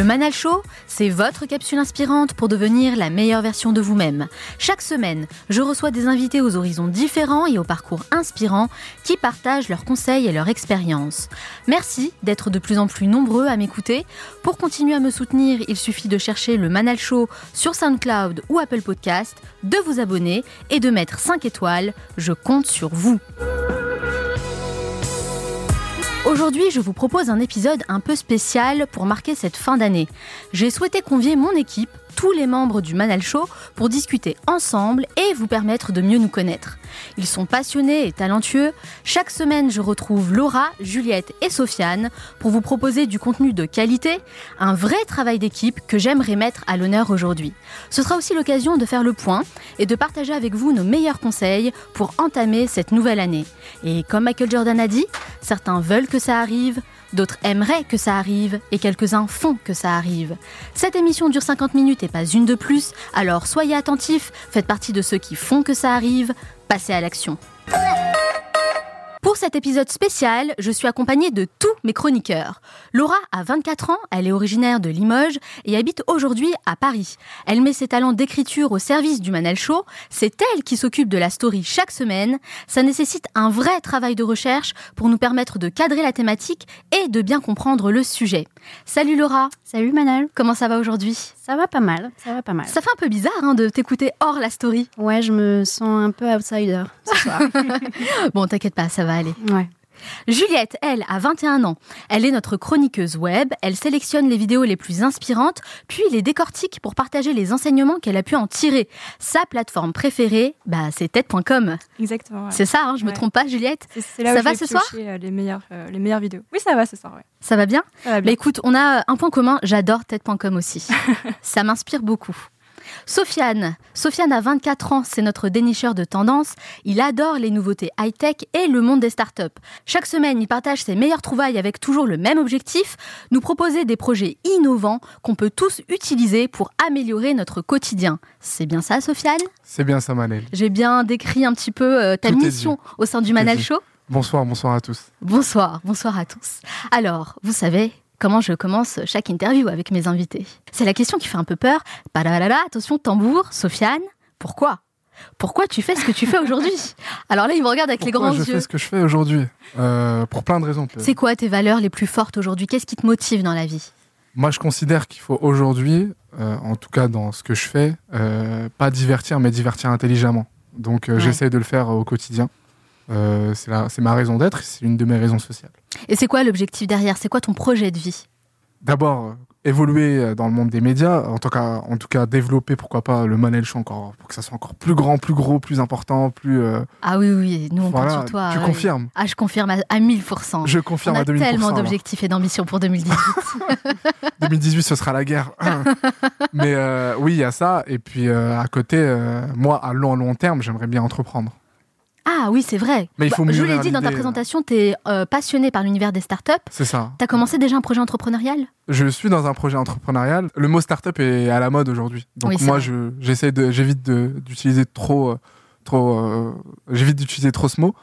Le Manal Show, c'est votre capsule inspirante pour devenir la meilleure version de vous-même. Chaque semaine, je reçois des invités aux horizons différents et au parcours inspirants qui partagent leurs conseils et leurs expériences. Merci d'être de plus en plus nombreux à m'écouter. Pour continuer à me soutenir, il suffit de chercher le Manal Show sur SoundCloud ou Apple Podcast, de vous abonner et de mettre 5 étoiles. Je compte sur vous. Aujourd'hui, je vous propose un épisode un peu spécial pour marquer cette fin d'année. J'ai souhaité convier mon équipe, tous les membres du Manal Show, pour discuter ensemble et vous permettre de mieux nous connaître. Ils sont passionnés et talentueux. Chaque semaine, je retrouve Laura, Juliette et Sofiane pour vous proposer du contenu de qualité, un vrai travail d'équipe que j'aimerais mettre à l'honneur aujourd'hui. Ce sera aussi l'occasion de faire le point et de partager avec vous nos meilleurs conseils pour entamer cette nouvelle année. Et comme Michael Jordan a dit, certains veulent que ça arrive, D'autres aimeraient que ça arrive et quelques-uns font que ça arrive. Cette émission dure 50 minutes et pas une de plus, alors soyez attentifs, faites partie de ceux qui font que ça arrive, passez à l'action. Pour cet épisode spécial, je suis accompagnée de tous mes chroniqueurs. Laura a 24 ans, elle est originaire de Limoges et habite aujourd'hui à Paris. Elle met ses talents d'écriture au service du Manel Show, c'est elle qui s'occupe de la story chaque semaine. Ça nécessite un vrai travail de recherche pour nous permettre de cadrer la thématique et de bien comprendre le sujet. Salut Laura Salut Manal Comment ça va aujourd'hui? Ça va pas mal, ça va pas mal. Ça fait un peu bizarre hein, de t'écouter hors la story. Ouais, je me sens un peu outsider ce soir. bon, t'inquiète pas, ça va aller. Ouais. Juliette, elle, a 21 ans. Elle est notre chroniqueuse web. Elle sélectionne les vidéos les plus inspirantes, puis les décortique pour partager les enseignements qu'elle a pu en tirer. Sa plateforme préférée, bah, c'est TED.com. Exactement. ouais. C'est ça, hein, je me Ouais. trompe pas, Juliette là Ça où va ce soir euh, les, meilleures, euh, les meilleures vidéos. Oui, ça va ce soir, ouais. Ça va bien Ça va Bah bien. écoute, on a un point commun, j'adore TED.com aussi. ça m'inspire beaucoup. Sofiane. Sofiane a 24 ans, c'est notre dénicheur de tendance. Il adore les nouveautés high-tech et le monde des startups. Chaque semaine, il partage ses meilleures trouvailles avec toujours le même objectif, nous proposer des projets innovants qu'on peut tous utiliser pour améliorer notre quotidien. C'est bien ça, Sofiane? C'est bien ça, Manel. J'ai bien décrit un petit peu euh, ta Tout mission au sein du dit. Show? Bonsoir, bonsoir à tous. Bonsoir, bonsoir à tous. Alors, vous savez comment je commence chaque interview avec mes invités. C'est la question qui fait un peu peur. Padalala, attention, tambour, Sofiane, pourquoi? Pourquoi tu fais ce que tu fais aujourd'hui? Alors là, il me regarde avec les grands je yeux. fais ce que je fais aujourd'hui? Euh, Pour plein de raisons. C'est quoi tes valeurs les plus fortes aujourd'hui? Qu'est-ce qui te motive dans la vie? Moi, je considère qu'il faut aujourd'hui, euh, en tout cas dans ce que je fais, euh, pas divertir, mais divertir intelligemment. Donc, Ouais. j'essaye de le faire au quotidien. Euh, c'est ma raison d'être, c'est une de mes raisons sociales. Et c'est quoi l'objectif derrière? C'est quoi ton projet de vie? D'abord, euh, évoluer euh, dans le monde des médias, en tout cas, en tout cas développer, pourquoi pas, le Manel Show encore, pour que ça soit encore plus grand, plus gros, plus important, plus... euh, Ah oui, oui, nous on compte sur toi. tu confirmes? Ah, je confirme à, à 1000%. Je On confirme a à 2000%. tellement d'objectifs et d'ambitions pour 2018. 2018, ce sera la guerre. Mais euh, oui, il y a ça. Et puis à côté, moi, à long, long terme, j'aimerais bien entreprendre. Ah oui, c'est vrai. Mais il faut Bah, je mûrir l'ai dit dans ta présentation, tu es passionné par l'univers des startups. C'est ça. T'as commencé déjà un projet entrepreneurial? Je suis dans un projet entrepreneurial. Le mot startup est à la mode aujourd'hui. Donc Oui, moi, je, j'essaie de, j'évite d'utiliser trop, euh, trop, euh, j'évite d'utiliser trop ce mot.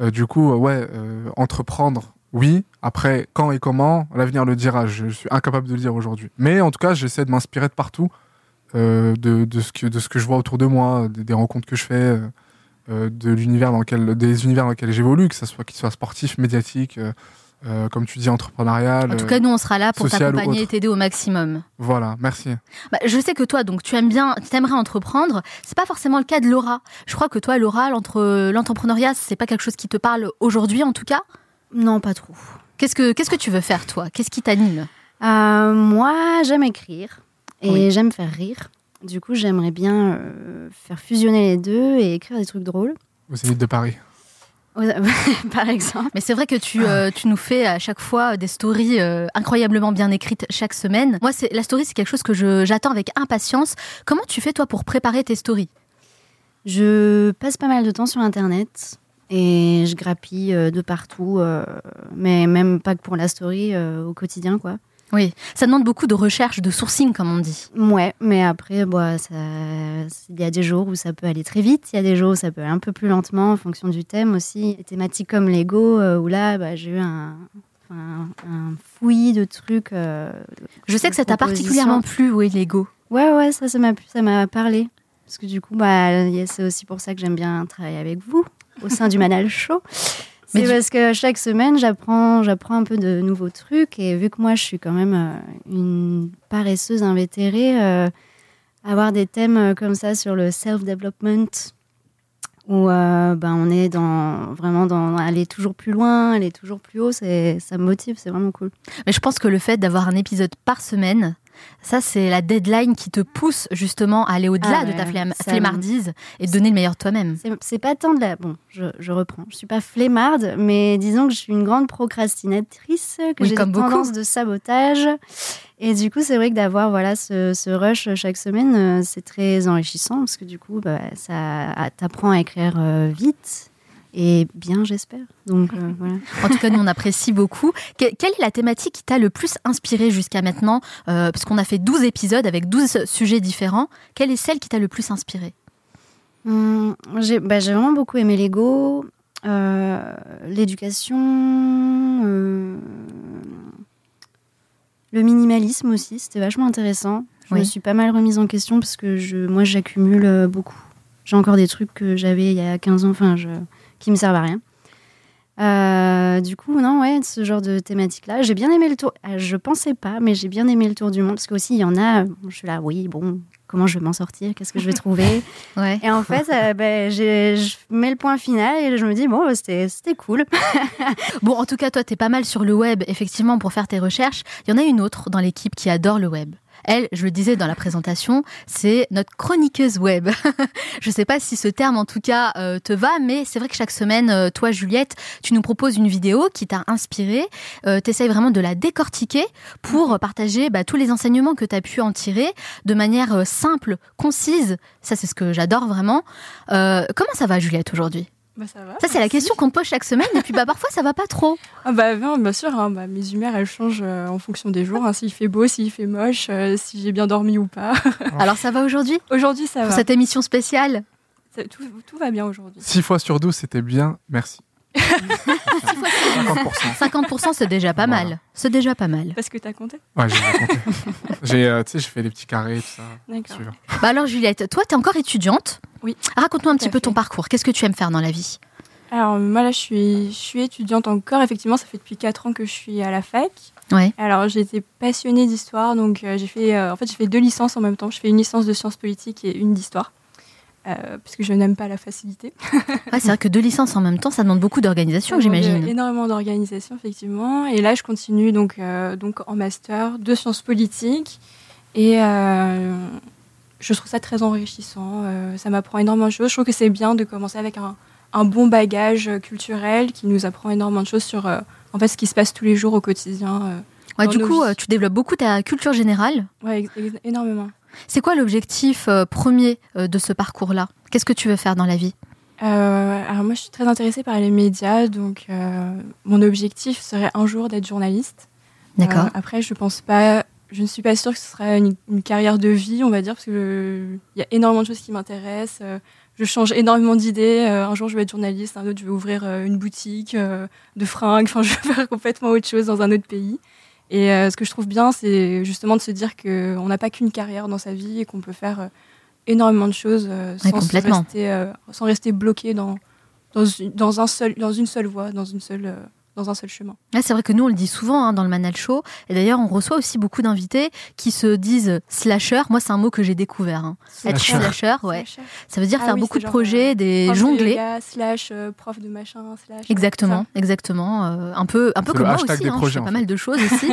Euh, du coup, euh, ouais, euh, entreprendre, oui. Après, quand et comment, l'avenir le dira. Je suis incapable de le dire aujourd'hui. Mais en tout cas, j'essaie de m'inspirer de partout, euh, de, de ce que, de ce que je vois autour de moi, des, des rencontres que je fais, euh, euh, de l'univers dans lequel, des univers dans lesquels j'évolue, que ce soit, qu'il soit sportif, médiatique, euh, euh, comme tu dis, entrepreneuriale. En tout cas, nous, on sera là pour t'accompagner et t'aider au maximum. Voilà, merci. Bah, je sais que toi, donc, tu aimes bien, tu aimerais entreprendre. C'est pas forcément le cas de Laura. Je crois que toi, Laura, l'entre- l'entrepreneuriat, c'est pas quelque chose qui te parle aujourd'hui, en tout cas? Non, pas trop. Qu'est-ce que, qu'est-ce que tu veux faire, toi? Qu'est-ce qui t'anime? Euh, moi, j'aime écrire et Oui. j'aime faire rire. Du coup, j'aimerais bien euh, faire fusionner les deux et écrire des trucs drôles. Au Zénith de Paris. Par exemple. Mais c'est vrai que tu, euh, tu nous fais à chaque fois des stories euh, incroyablement bien écrites chaque semaine. Moi, c'est, la story, c'est quelque chose que je, j'attends avec impatience. Comment tu fais, toi, pour préparer tes stories? Je passe pas mal de temps sur Internet et je grappille euh, de partout, euh, mais même pas que pour la story, euh, au quotidien, quoi. Oui, ça demande beaucoup de recherche, de sourcing, comme on dit. Ouais, mais après, bah, il y a des jours où ça peut aller très vite, il y a des jours où ça peut aller un peu plus lentement en fonction du thème aussi. Des thématiques comme Lego, euh, où là, bah, j'ai eu un, fouillis de trucs. euh, Je sais que ça t'a particulièrement plu, oui, Lego. Ouais, ouais, ça, ça m'a plu, ça m'a parlé. Parce que du coup, bah, c'est aussi pour ça que j'aime bien travailler avec vous au sein du Manal Show. Mais C'est du- parce que chaque semaine, j'apprends, j'apprends un peu de nouveaux trucs. Et vu que moi, je suis quand même euh, une paresseuse invétérée, euh, avoir des thèmes euh, comme ça sur le self-development, où euh, ben, on est dans, vraiment dans aller toujours plus loin, aller toujours plus haut, ça me motive, c'est vraiment cool. Mais je pense que le fait d'avoir un épisode par semaine, ça, c'est la deadline qui te pousse justement à aller au-delà Ah de ta flemme- flemmardise et donner le meilleur de toi-même. C'est, pas tant de la. Bon, je, je reprends. Je suis pas flemmarde, mais disons que je suis une grande procrastinatrice, que Oui, j'ai des beaucoup. tendances de sabotage. Et du coup, c'est vrai que d'avoir voilà, ce, ce rush chaque semaine, euh, c'est très enrichissant parce que du coup, bah, ça t'apprend à écrire euh, vite et bien, j'espère. Donc euh, voilà. En tout cas, nous, on apprécie beaucoup. Que- quelle est la thématique qui t'a le plus inspiré jusqu'à maintenant Euh, Parce qu'on a fait 12 épisodes avec 12 sujets différents. Quelle est celle qui t'a le plus inspiré? Hum, j'ai bah, j'ai vraiment beaucoup aimé l'ego, euh, l'éducation, euh, le minimalisme aussi, c'était vachement intéressant. Je me suis pas mal remise en question parce que je, moi j'accumule beaucoup. J'ai encore des trucs que j'avais il y a 15 ans, enfin, je, qui me servent à rien. Euh, du coup, non, ouais, ce genre de thématique-là. J'ai bien aimé le tour. euh, Je pensais pas, mais j'ai bien aimé le tour du monde parce qu'aussi il y en a. bon, Je suis là, oui, bon, comment je vais m'en sortir? Qu'est-ce que je vais trouver? Ouais. et en fait, euh, ben, je mets le point final et je me dis, bon, bah, c'était c'était cool. Bon, en tout cas, toi, t'es pas mal sur le web, effectivement, pour faire tes recherches. Il y en a une autre dans l'équipe qui adore le web. Elle, je le disais dans la présentation, c'est notre chroniqueuse web. je sais pas si ce terme, en tout cas, euh, te va, mais c'est vrai que chaque semaine, euh, toi, Juliette, tu nous proposes une vidéo qui t'a inspiré. Euh, tu vraiment de la décortiquer pour partager bah, tous les enseignements que tu as pu en tirer de manière euh, simple, concise. Ça, c'est ce que j'adore vraiment. Comment ça va, Juliette, aujourd'hui? Bah, ça va. Ça, c'est la question qu'on te pose chaque semaine. Et puis, bah, parfois, ça va pas trop. Ah bah non, bien sûr, hein, bah, mes humeurs elles changent euh, en fonction des jours. hein, s'il fait beau, s'il fait moche, euh, si j'ai bien dormi ou pas. Alors, ça va aujourd'hui? Aujourd'hui ça Pour va. cette émission spéciale? Ça- tout, tout va bien aujourd'hui. 6 fois sur 12, c'était bien, merci. 50%. 50%, c'est déjà pas Voilà. mal. C'est déjà pas mal. Parce que t'as compté? Ouais, j'ai compté. J'ai, euh, tu sais, j'ai fait les petits carrés, tout ça. D'accord. Bah alors, Juliette, toi, t'es encore étudiante? Oui. Raconte-nous un petit peu ton parcours. Qu'est-ce que tu aimes faire dans la vie? Alors moi là je suis, je suis étudiante encore, effectivement ça fait depuis 4 ans que je suis à la fac. Ouais. Alors j'ai été passionnée d'histoire, donc euh, j'ai fait, euh, en fait j'ai fait deux licences en même temps. Je fais une licence de sciences politiques et une d'histoire, euh, parce que je n'aime pas la facilité. Ouais, c'est vrai que deux licences en même temps, ça demande beaucoup d'organisation, j'imagine. Énormément d'organisation, effectivement. Et là, je continue donc, euh, donc en master de sciences politiques. Et euh, je trouve ça très enrichissant. ça m'apprend énormément de choses. Je trouve que c'est bien de commencer avec un, un bon bagage culturel qui nous apprend énormément de choses sur en fait, ce qui se passe tous les jours au quotidien. Ouais, du coup, vies. tu développes beaucoup ta culture générale. Ex- énormément. C'est quoi l'objectif euh, premier euh, de ce parcours-là? Qu'est-ce que tu veux faire dans la vie? Euh, alors moi, je suis très intéressée par les médias, donc euh, mon objectif serait un jour d'être journaliste. D'accord. Euh, après, je pense pas. Je ne suis pas sûre que ce sera une, une carrière de vie, on va dire, parce que il y a énormément de choses qui m'intéressent. je change énormément d'idées. un jour, je vais être journaliste, un autre, je vais ouvrir une boutique de fringues. Enfin, je vais faire complètement autre chose dans un autre pays. Et euh, ce que je trouve bien, c'est justement de se dire qu'on n'a pas qu'une carrière dans sa vie et qu'on peut faire euh, énormément de choses euh, Ouais, sans, rester, euh, sans rester bloqué dans, dans, une, dans, un seul, dans une seule voie, dans une seule, euh, dans un seul chemin. Ah, c'est vrai que nous, on le dit souvent hein, dans le Manal Show. Et d'ailleurs, on reçoit aussi beaucoup d'invités qui se disent slasher. Moi, c'est un mot que j'ai découvert. hein. Être Slasher. ouais. Slasher. Ça veut dire Ah faire oui, beaucoup de genre, projets, euh, des Prof de yoga, slash euh, prof de machin, slash. euh, Exactement, exactement. euh, un peu, un peu comme moi aussi. des hein, je projets, fais en pas fait. mal de choses aussi.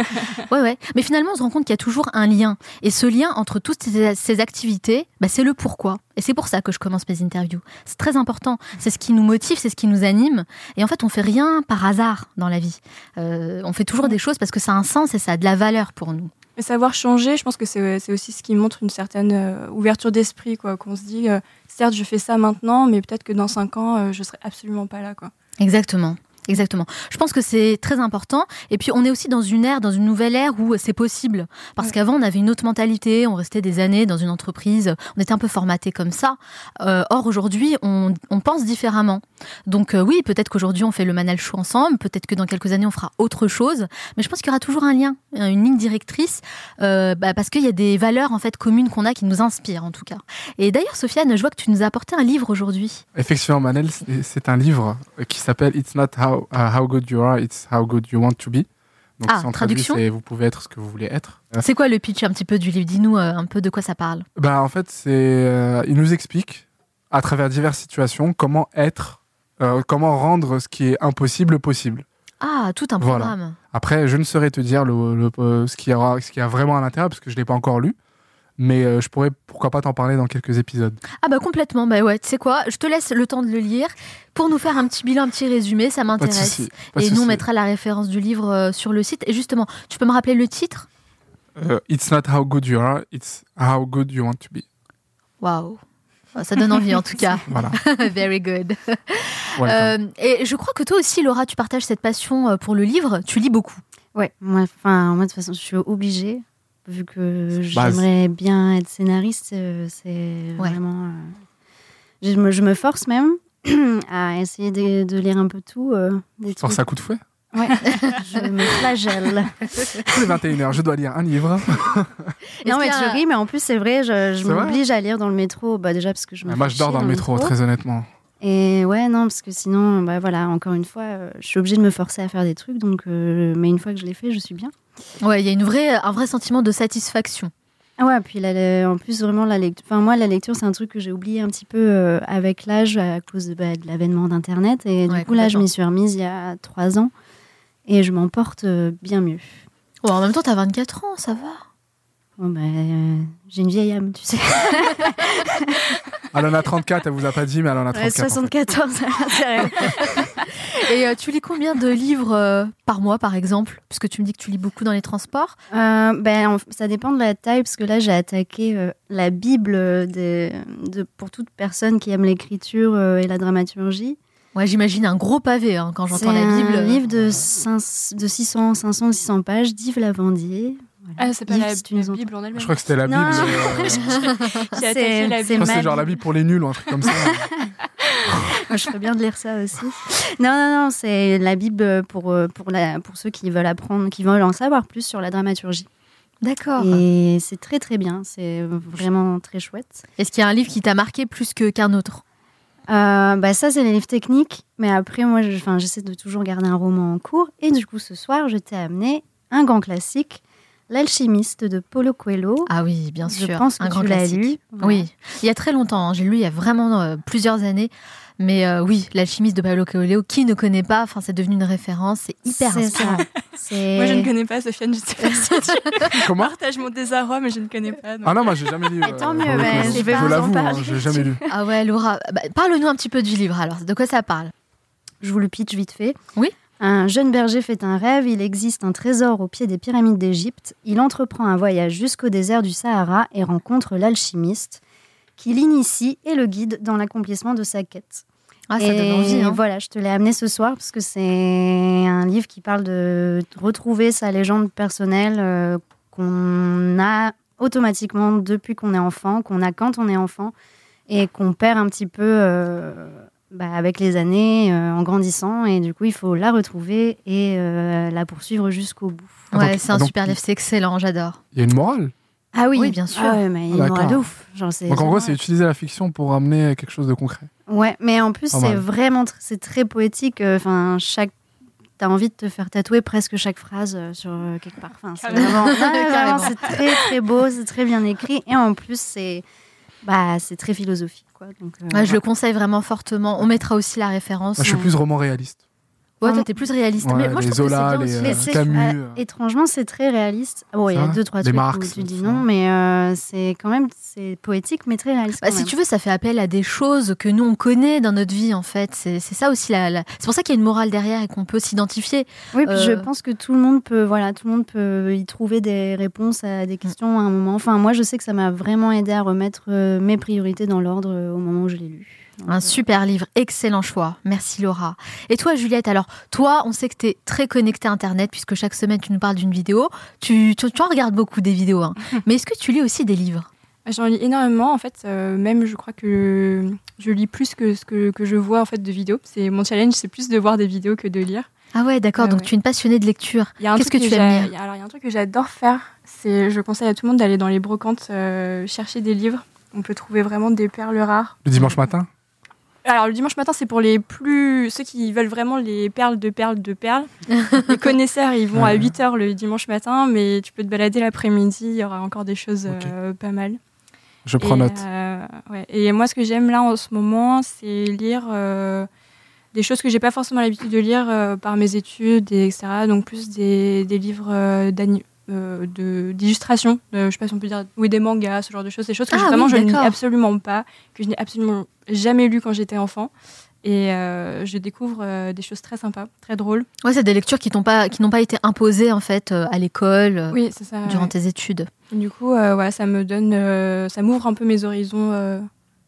ouais, ouais. Mais finalement, on se rend compte qu'il y a toujours un lien. Et ce lien entre toutes ces, ces activités, bah, c'est le pourquoi. Et c'est pour ça que je commence mes interviews. C'est très important. C'est ce qui nous motive, c'est ce qui nous anime. Et en fait, on fait rien par hasard dans la vie. Euh, on fait toujours des choses parce que ça a un sens et ça a de la valeur pour nous. Et savoir changer, je pense que c'est aussi ce qui montre une certaine euh, ouverture d'esprit, quoi. Qu'on se dit, euh, certes, je fais ça maintenant, mais peut-être que dans cinq ans, je serai absolument pas là, quoi. Exactement. Exactement. Je pense que c'est très important. Et puis, on est aussi dans une ère, dans une nouvelle ère où c'est possible. Parce Ouais. qu'avant, on avait une autre mentalité, on restait des années dans une entreprise, on était un peu formaté comme ça. Euh, or, aujourd'hui, on, on pense différemment. Donc, euh, oui, peut-être qu'aujourd'hui, on fait le Manal Show ensemble, peut-être que dans quelques années, on fera autre chose. Mais je pense qu'il y aura toujours un lien, euh, une ligne directrice, euh, bah, parce qu'il y a des valeurs en fait communes qu'on a qui nous inspirent, en tout cas. Et d'ailleurs, Sofiane, je vois que tu nous as apporté un livre aujourd'hui. Effectivement, Manel, c'est un livre qui s'appelle It's not how, uh, how good you are, it's how good you want to be. Donc, Ah, traduit, traduction c'est vous pouvez être ce que vous voulez être. Euh, C'est quoi le pitch un petit peu du livre? Dis-nous euh, un peu de quoi ça parle. Ben, en fait, c'est, euh, il nous explique, à travers diverses situations, comment être, euh, comment rendre ce qui est impossible possible. Ah, tout un Voilà. programme. Après, je ne saurais te dire le, le- ce, qu'il y aura, ce qu'il y a vraiment à l'intérieur, parce que je ne l'ai pas encore lu. Mais euh, je pourrais, pourquoi pas, t'en parler dans quelques épisodes. Ah bah complètement, bah ouais, tu sais quoi, je te laisse le temps de le lire pour nous faire un petit bilan, un petit résumé, ça m'intéresse. Et nous, on mettra la référence du livre euh, sur le site. Et justement, tu peux me rappeler le titre? Euh, it's not how good you are, it's how good you want to be. Waouh ça donne envie en tout cas. Voilà. Very good. Euh, et je crois que toi aussi, Laura, tu partages cette passion pour le livre. Tu lis beaucoup. Ouais, moi, enfin, moi de toute façon, je suis obligée, vu que j'aimerais bien être scénariste. euh, c'est Ouais. vraiment. euh, je, me, je me force même à essayer de, de lire un peu tout. euh, des Force à coup de fouet? Ouais, je me flagelle. Tous les 21h, je dois lire un livre. non, mais tu ris, mais en plus, c'est vrai, je, m'oblige à lire dans le métro. Bah, déjà, parce que je me Ah, Moi, je dors dans le métro, très honnêtement. Et ouais, non, parce que sinon, bah voilà, encore une fois, euh, je suis obligée de me forcer à faire des trucs. Donc, euh, mais une fois que je l'ai fait, je suis bien. Ouais, il y a une vraie, un vrai sentiment de satisfaction. Ah ouais, puis en plus, vraiment, la lecture. Enfin, moi, la lecture, c'est un truc que j'ai oublié un petit peu euh, avec l'âge à cause de, bah, de l'avènement d'Internet. Et Ouais, du coup, là, je m'y suis remise il y a trois ans. Et je m'en porte euh, bien mieux. Bon, en même temps, t'as 24 ans, ça va. Bon, bah, euh, j'ai une vieille âme, tu sais. Elle en a 34, elle vous a pas dit, mais elle en a Ouais, 34. en fait. 74, c'est vrai. Et euh, tu lis combien de livres euh, par mois, par exemple? Puisque tu me dis que tu lis beaucoup dans les transports. Euh, ben, en- ça dépend de la taille, parce que là, j'ai attaqué euh, la Bible de, de- pour toute personne qui aime l'écriture euh, et la dramaturgie. Ouais, j'imagine un gros pavé hein, quand C'est j'entends la Bible. un livre de, cinq- de 600, 500 ou 600 pages d'Yves Lavandier. Voilà. Ah, c'est pas Yves, la, si tu la nous entends. Bible en elle-même. Je crois que c'était la Bible. Non. euh, J'ai attaqué la C'est- je Bible. crois que ma c'est genre la Bible. Bible pour les nuls ou un truc comme ça. Je ferais bien de lire ça aussi. Non, non, non, c'est la Bible pour, euh, pour, la, pour ceux qui veulent apprendre, qui veulent en savoir plus sur la dramaturgie. D'accord. Et c'est très, très bien. C'est vraiment très chouette. Est-ce qu'il y a un livre qui t'a marqué plus que qu'un autre? Euh, bah ça, c'est les livres techniques. Mais après, moi, je- j'essaie de toujours garder un roman en cours. Et du coup, ce soir, je t'ai amené un grand classique, L'alchimiste de Paulo Coelho. Ah oui, bien je sûr. pense que un grand tu classique. lu. Oui, il y a très longtemps. hein. J'ai lu il y a vraiment euh, plusieurs années. Mais euh, oui, l'alchimiste de Paolo Coelho, qui ne connaît pas Enfin, c'est devenu une référence. C'est hyper inspirant. Moi, je ne connais pas Sofiane, je sais pas si tu Comment partages mon désarroi, mais je ne connais pas. donc. Ah non, moi j'ai jamais lu. Mais tant euh, mieux, mais coup. je vais Je vous en l'avoue, hein, j'ai jamais lu. Ah ouais, Laura, bah, parle-nous un petit peu du livre alors. De quoi ça parle? Je vous le pitch vite fait. Oui. Un jeune berger fait un rêve, il existe un trésor au pied des pyramides d'Égypte. Il entreprend un voyage jusqu'au désert du Sahara et rencontre l'alchimiste qui l'initie et le guide dans l'accomplissement de sa quête. Ah, ça et donne envie. hein. voilà, je te l'ai amené ce soir parce que c'est un livre qui parle de retrouver sa légende personnelle euh, qu'on a automatiquement depuis qu'on est enfant, qu'on a quand on est enfant et qu'on perd un petit peu euh, bah, avec les années euh, en grandissant. Et du coup, il faut la retrouver et euh, la poursuivre jusqu'au bout. Ah, Ouais, c'est un ah, donc- super livre, c'est excellent, j'adore. Il y a une morale. Ah oui, Oui, bien sûr. Ah ouais, mais il y a Ah, de ouf. Genre, c'est- Donc en gros, c'est utiliser la fiction pour amener quelque chose de concret. Ouais, mais en plus, c'est vraiment tr- c'est très poétique. euh, Enfin, chaque tu as envie de te faire tatouer presque chaque phrase euh, sur euh, quelque part. Enfin, c'est vraiment, c'est très très beau, c'est très bien écrit et en plus c'est bah, c'est très philosophique. Quoi. Donc, euh, Ouais, je le conseille vraiment fortement. On mettra aussi la référence. Je suis plus roman réaliste. Ouais, toi, t'es plus réaliste. Ouais, mais moi, je les trouve que c'est Zola, bien les, aussi. Euh, Camus. euh, euh. étrangement, c'est très réaliste. Bon, il y a deux, trois Les trucs Marx, où tu dis ça. non, mais euh, c'est quand même c'est poétique, mais très réaliste. Bah, quand si même. tu veux, ça fait appel à des choses que nous on connaît dans notre vie en fait. C'est c'est ça aussi la. la- C'est pour ça qu'il y a une morale derrière et qu'on peut s'identifier. Oui, puis je pense que tout le monde peut, voilà, tout le monde peut y trouver des réponses à des questions à un moment. Enfin, moi, je sais que ça m'a vraiment aidé à remettre mes priorités dans l'ordre au moment où je l'ai lu. Un euh, super livre, excellent choix. Merci Laura. Et toi Juliette, alors toi, on sait que tu es très connectée à Internet puisque chaque semaine tu nous parles d'une vidéo. Tu, tu, tu en regardes beaucoup des vidéos, hein. mais est-ce que tu lis aussi des livres? J'en lis énormément en fait, euh, même je crois que je lis plus que ce que, que je vois en fait de vidéos. C'est mon challenge, c'est plus de voir des vidéos que de lire. Ah ouais, d'accord, Ouais, donc ouais. tu es une passionnée de lecture. Qu'est-ce que tu aimes lire? il y a- Alors il y a un truc que j'adore faire, c'est je conseille à tout le monde d'aller dans les brocantes euh, chercher des livres. On peut trouver vraiment des perles rares. Le dimanche matin? Alors le dimanche matin, c'est pour les plus ceux qui veulent vraiment les perles de perles de perles. les connaisseurs, ils vont à Ouais. 8h le dimanche matin, mais tu peux te balader l'après-midi, il y aura encore des choses euh, pas mal. Je prends et, note. euh, ouais. Et moi, ce que j'aime là en ce moment, c'est lire euh, des choses que j'ai pas forcément l'habitude de lire par mes études, et etc. Donc plus des, des livres euh, d'ani- euh, je sais pas si on peut dire, oui, des mangas, ce genre de choses, des choses que Ah vraiment oui, je ne lis absolument pas, que je n'ai absolument jamais lu quand j'étais enfant. Et euh, je découvre euh, des choses très sympas, très drôles. Ouais, c'est des lectures qui t'ont pas, qui n'ont pas été imposées en fait euh, à l'école Oui, ça. durant ouais. tes études. Du coup, voilà, ça me donne, ça m'ouvre un peu mes horizons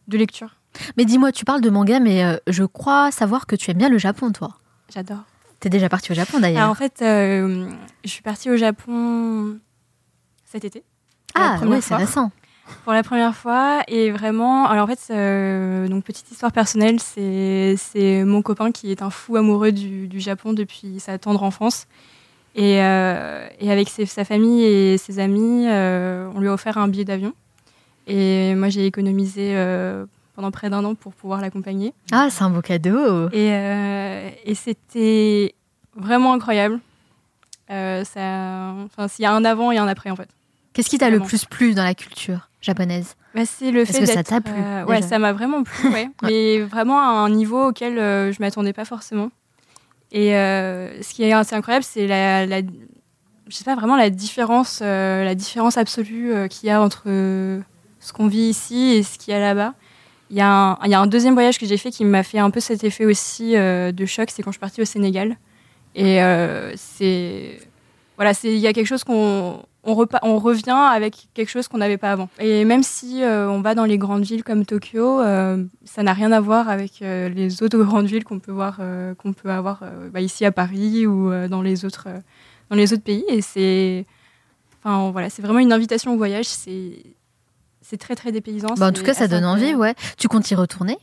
de lecture. Mais dis-moi, tu parles de manga, mais je crois savoir que tu aimes bien le Japon, toi. J'adore. T'es déjà parti au Japon Alors, d'ailleurs. en fait, euh, je suis partie au Japon cet été. Ah ouais, c'est récent. Pour la première fois. Et vraiment, alors en fait, euh, donc petite histoire personnelle, c'est mon copain qui est un fou amoureux du, du Japon depuis sa tendre enfance. Et, euh, et avec ses- sa famille et ses amis, on lui a offert un billet d'avion. Et moi, j'ai économisé pendant près d'un an pour pouvoir l'accompagner. Ah, c'est un beau cadeau. Et, euh, et c'était vraiment incroyable. Euh, ça, enfin, s'il y a un avant et un après, en fait. Qu'est-ce qui t'a le plus plu dans la culture japonaise? Bah, c'est le Est-ce fait que ça t'a plu, euh, Ouais, ça m'a vraiment plu, ouais. Mais vraiment à un niveau auquel euh, je m'attendais pas forcément. Et euh, ce qui est assez incroyable, c'est la, la- je sais pas vraiment la différence, euh, la différence absolue euh, qu'il y a entre euh, ce qu'on vit ici et ce qu'il y a là-bas. Il y, y a un deuxième voyage que j'ai fait qui m'a fait un peu cet effet aussi euh, de choc, c'est quand je suis partie au Sénégal. Et euh, c'est voilà, il y a quelque chose qu'on on, on revient avec quelque chose qu'on n'avait pas avant. Et même si euh, on va dans les grandes villes comme Tokyo, ça n'a rien à voir avec les autres grandes villes qu'on peut voir, qu'on peut avoir bah, ici à Paris ou dans les autres dans les autres pays. Et c'est, enfin voilà, c'est vraiment une invitation au voyage. C'est c'est très très dépaysant. Bah, En tout cas, ça donne envie, ouais. Tu comptes y retourner?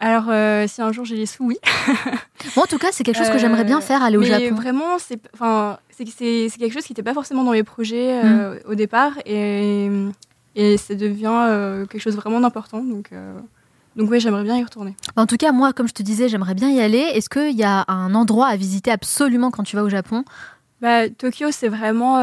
Alors euh, si un jour j'ai les sous, oui. Moi, en tout cas, c'est quelque chose que Euh, j'aimerais bien faire, aller au Mais Japon. vraiment, c'est enfin, quelque chose qui n'était pas forcément dans mes projets euh, Mm. au départ et et ça devient euh, quelque chose vraiment d'important. Donc euh, donc ouais, j'aimerais bien y retourner. En tout cas, moi, comme je te disais, j'aimerais bien y aller. Est-ce qu'il y a un endroit à visiter absolument quand tu vas au Japon? Bah Tokyo, c'est vraiment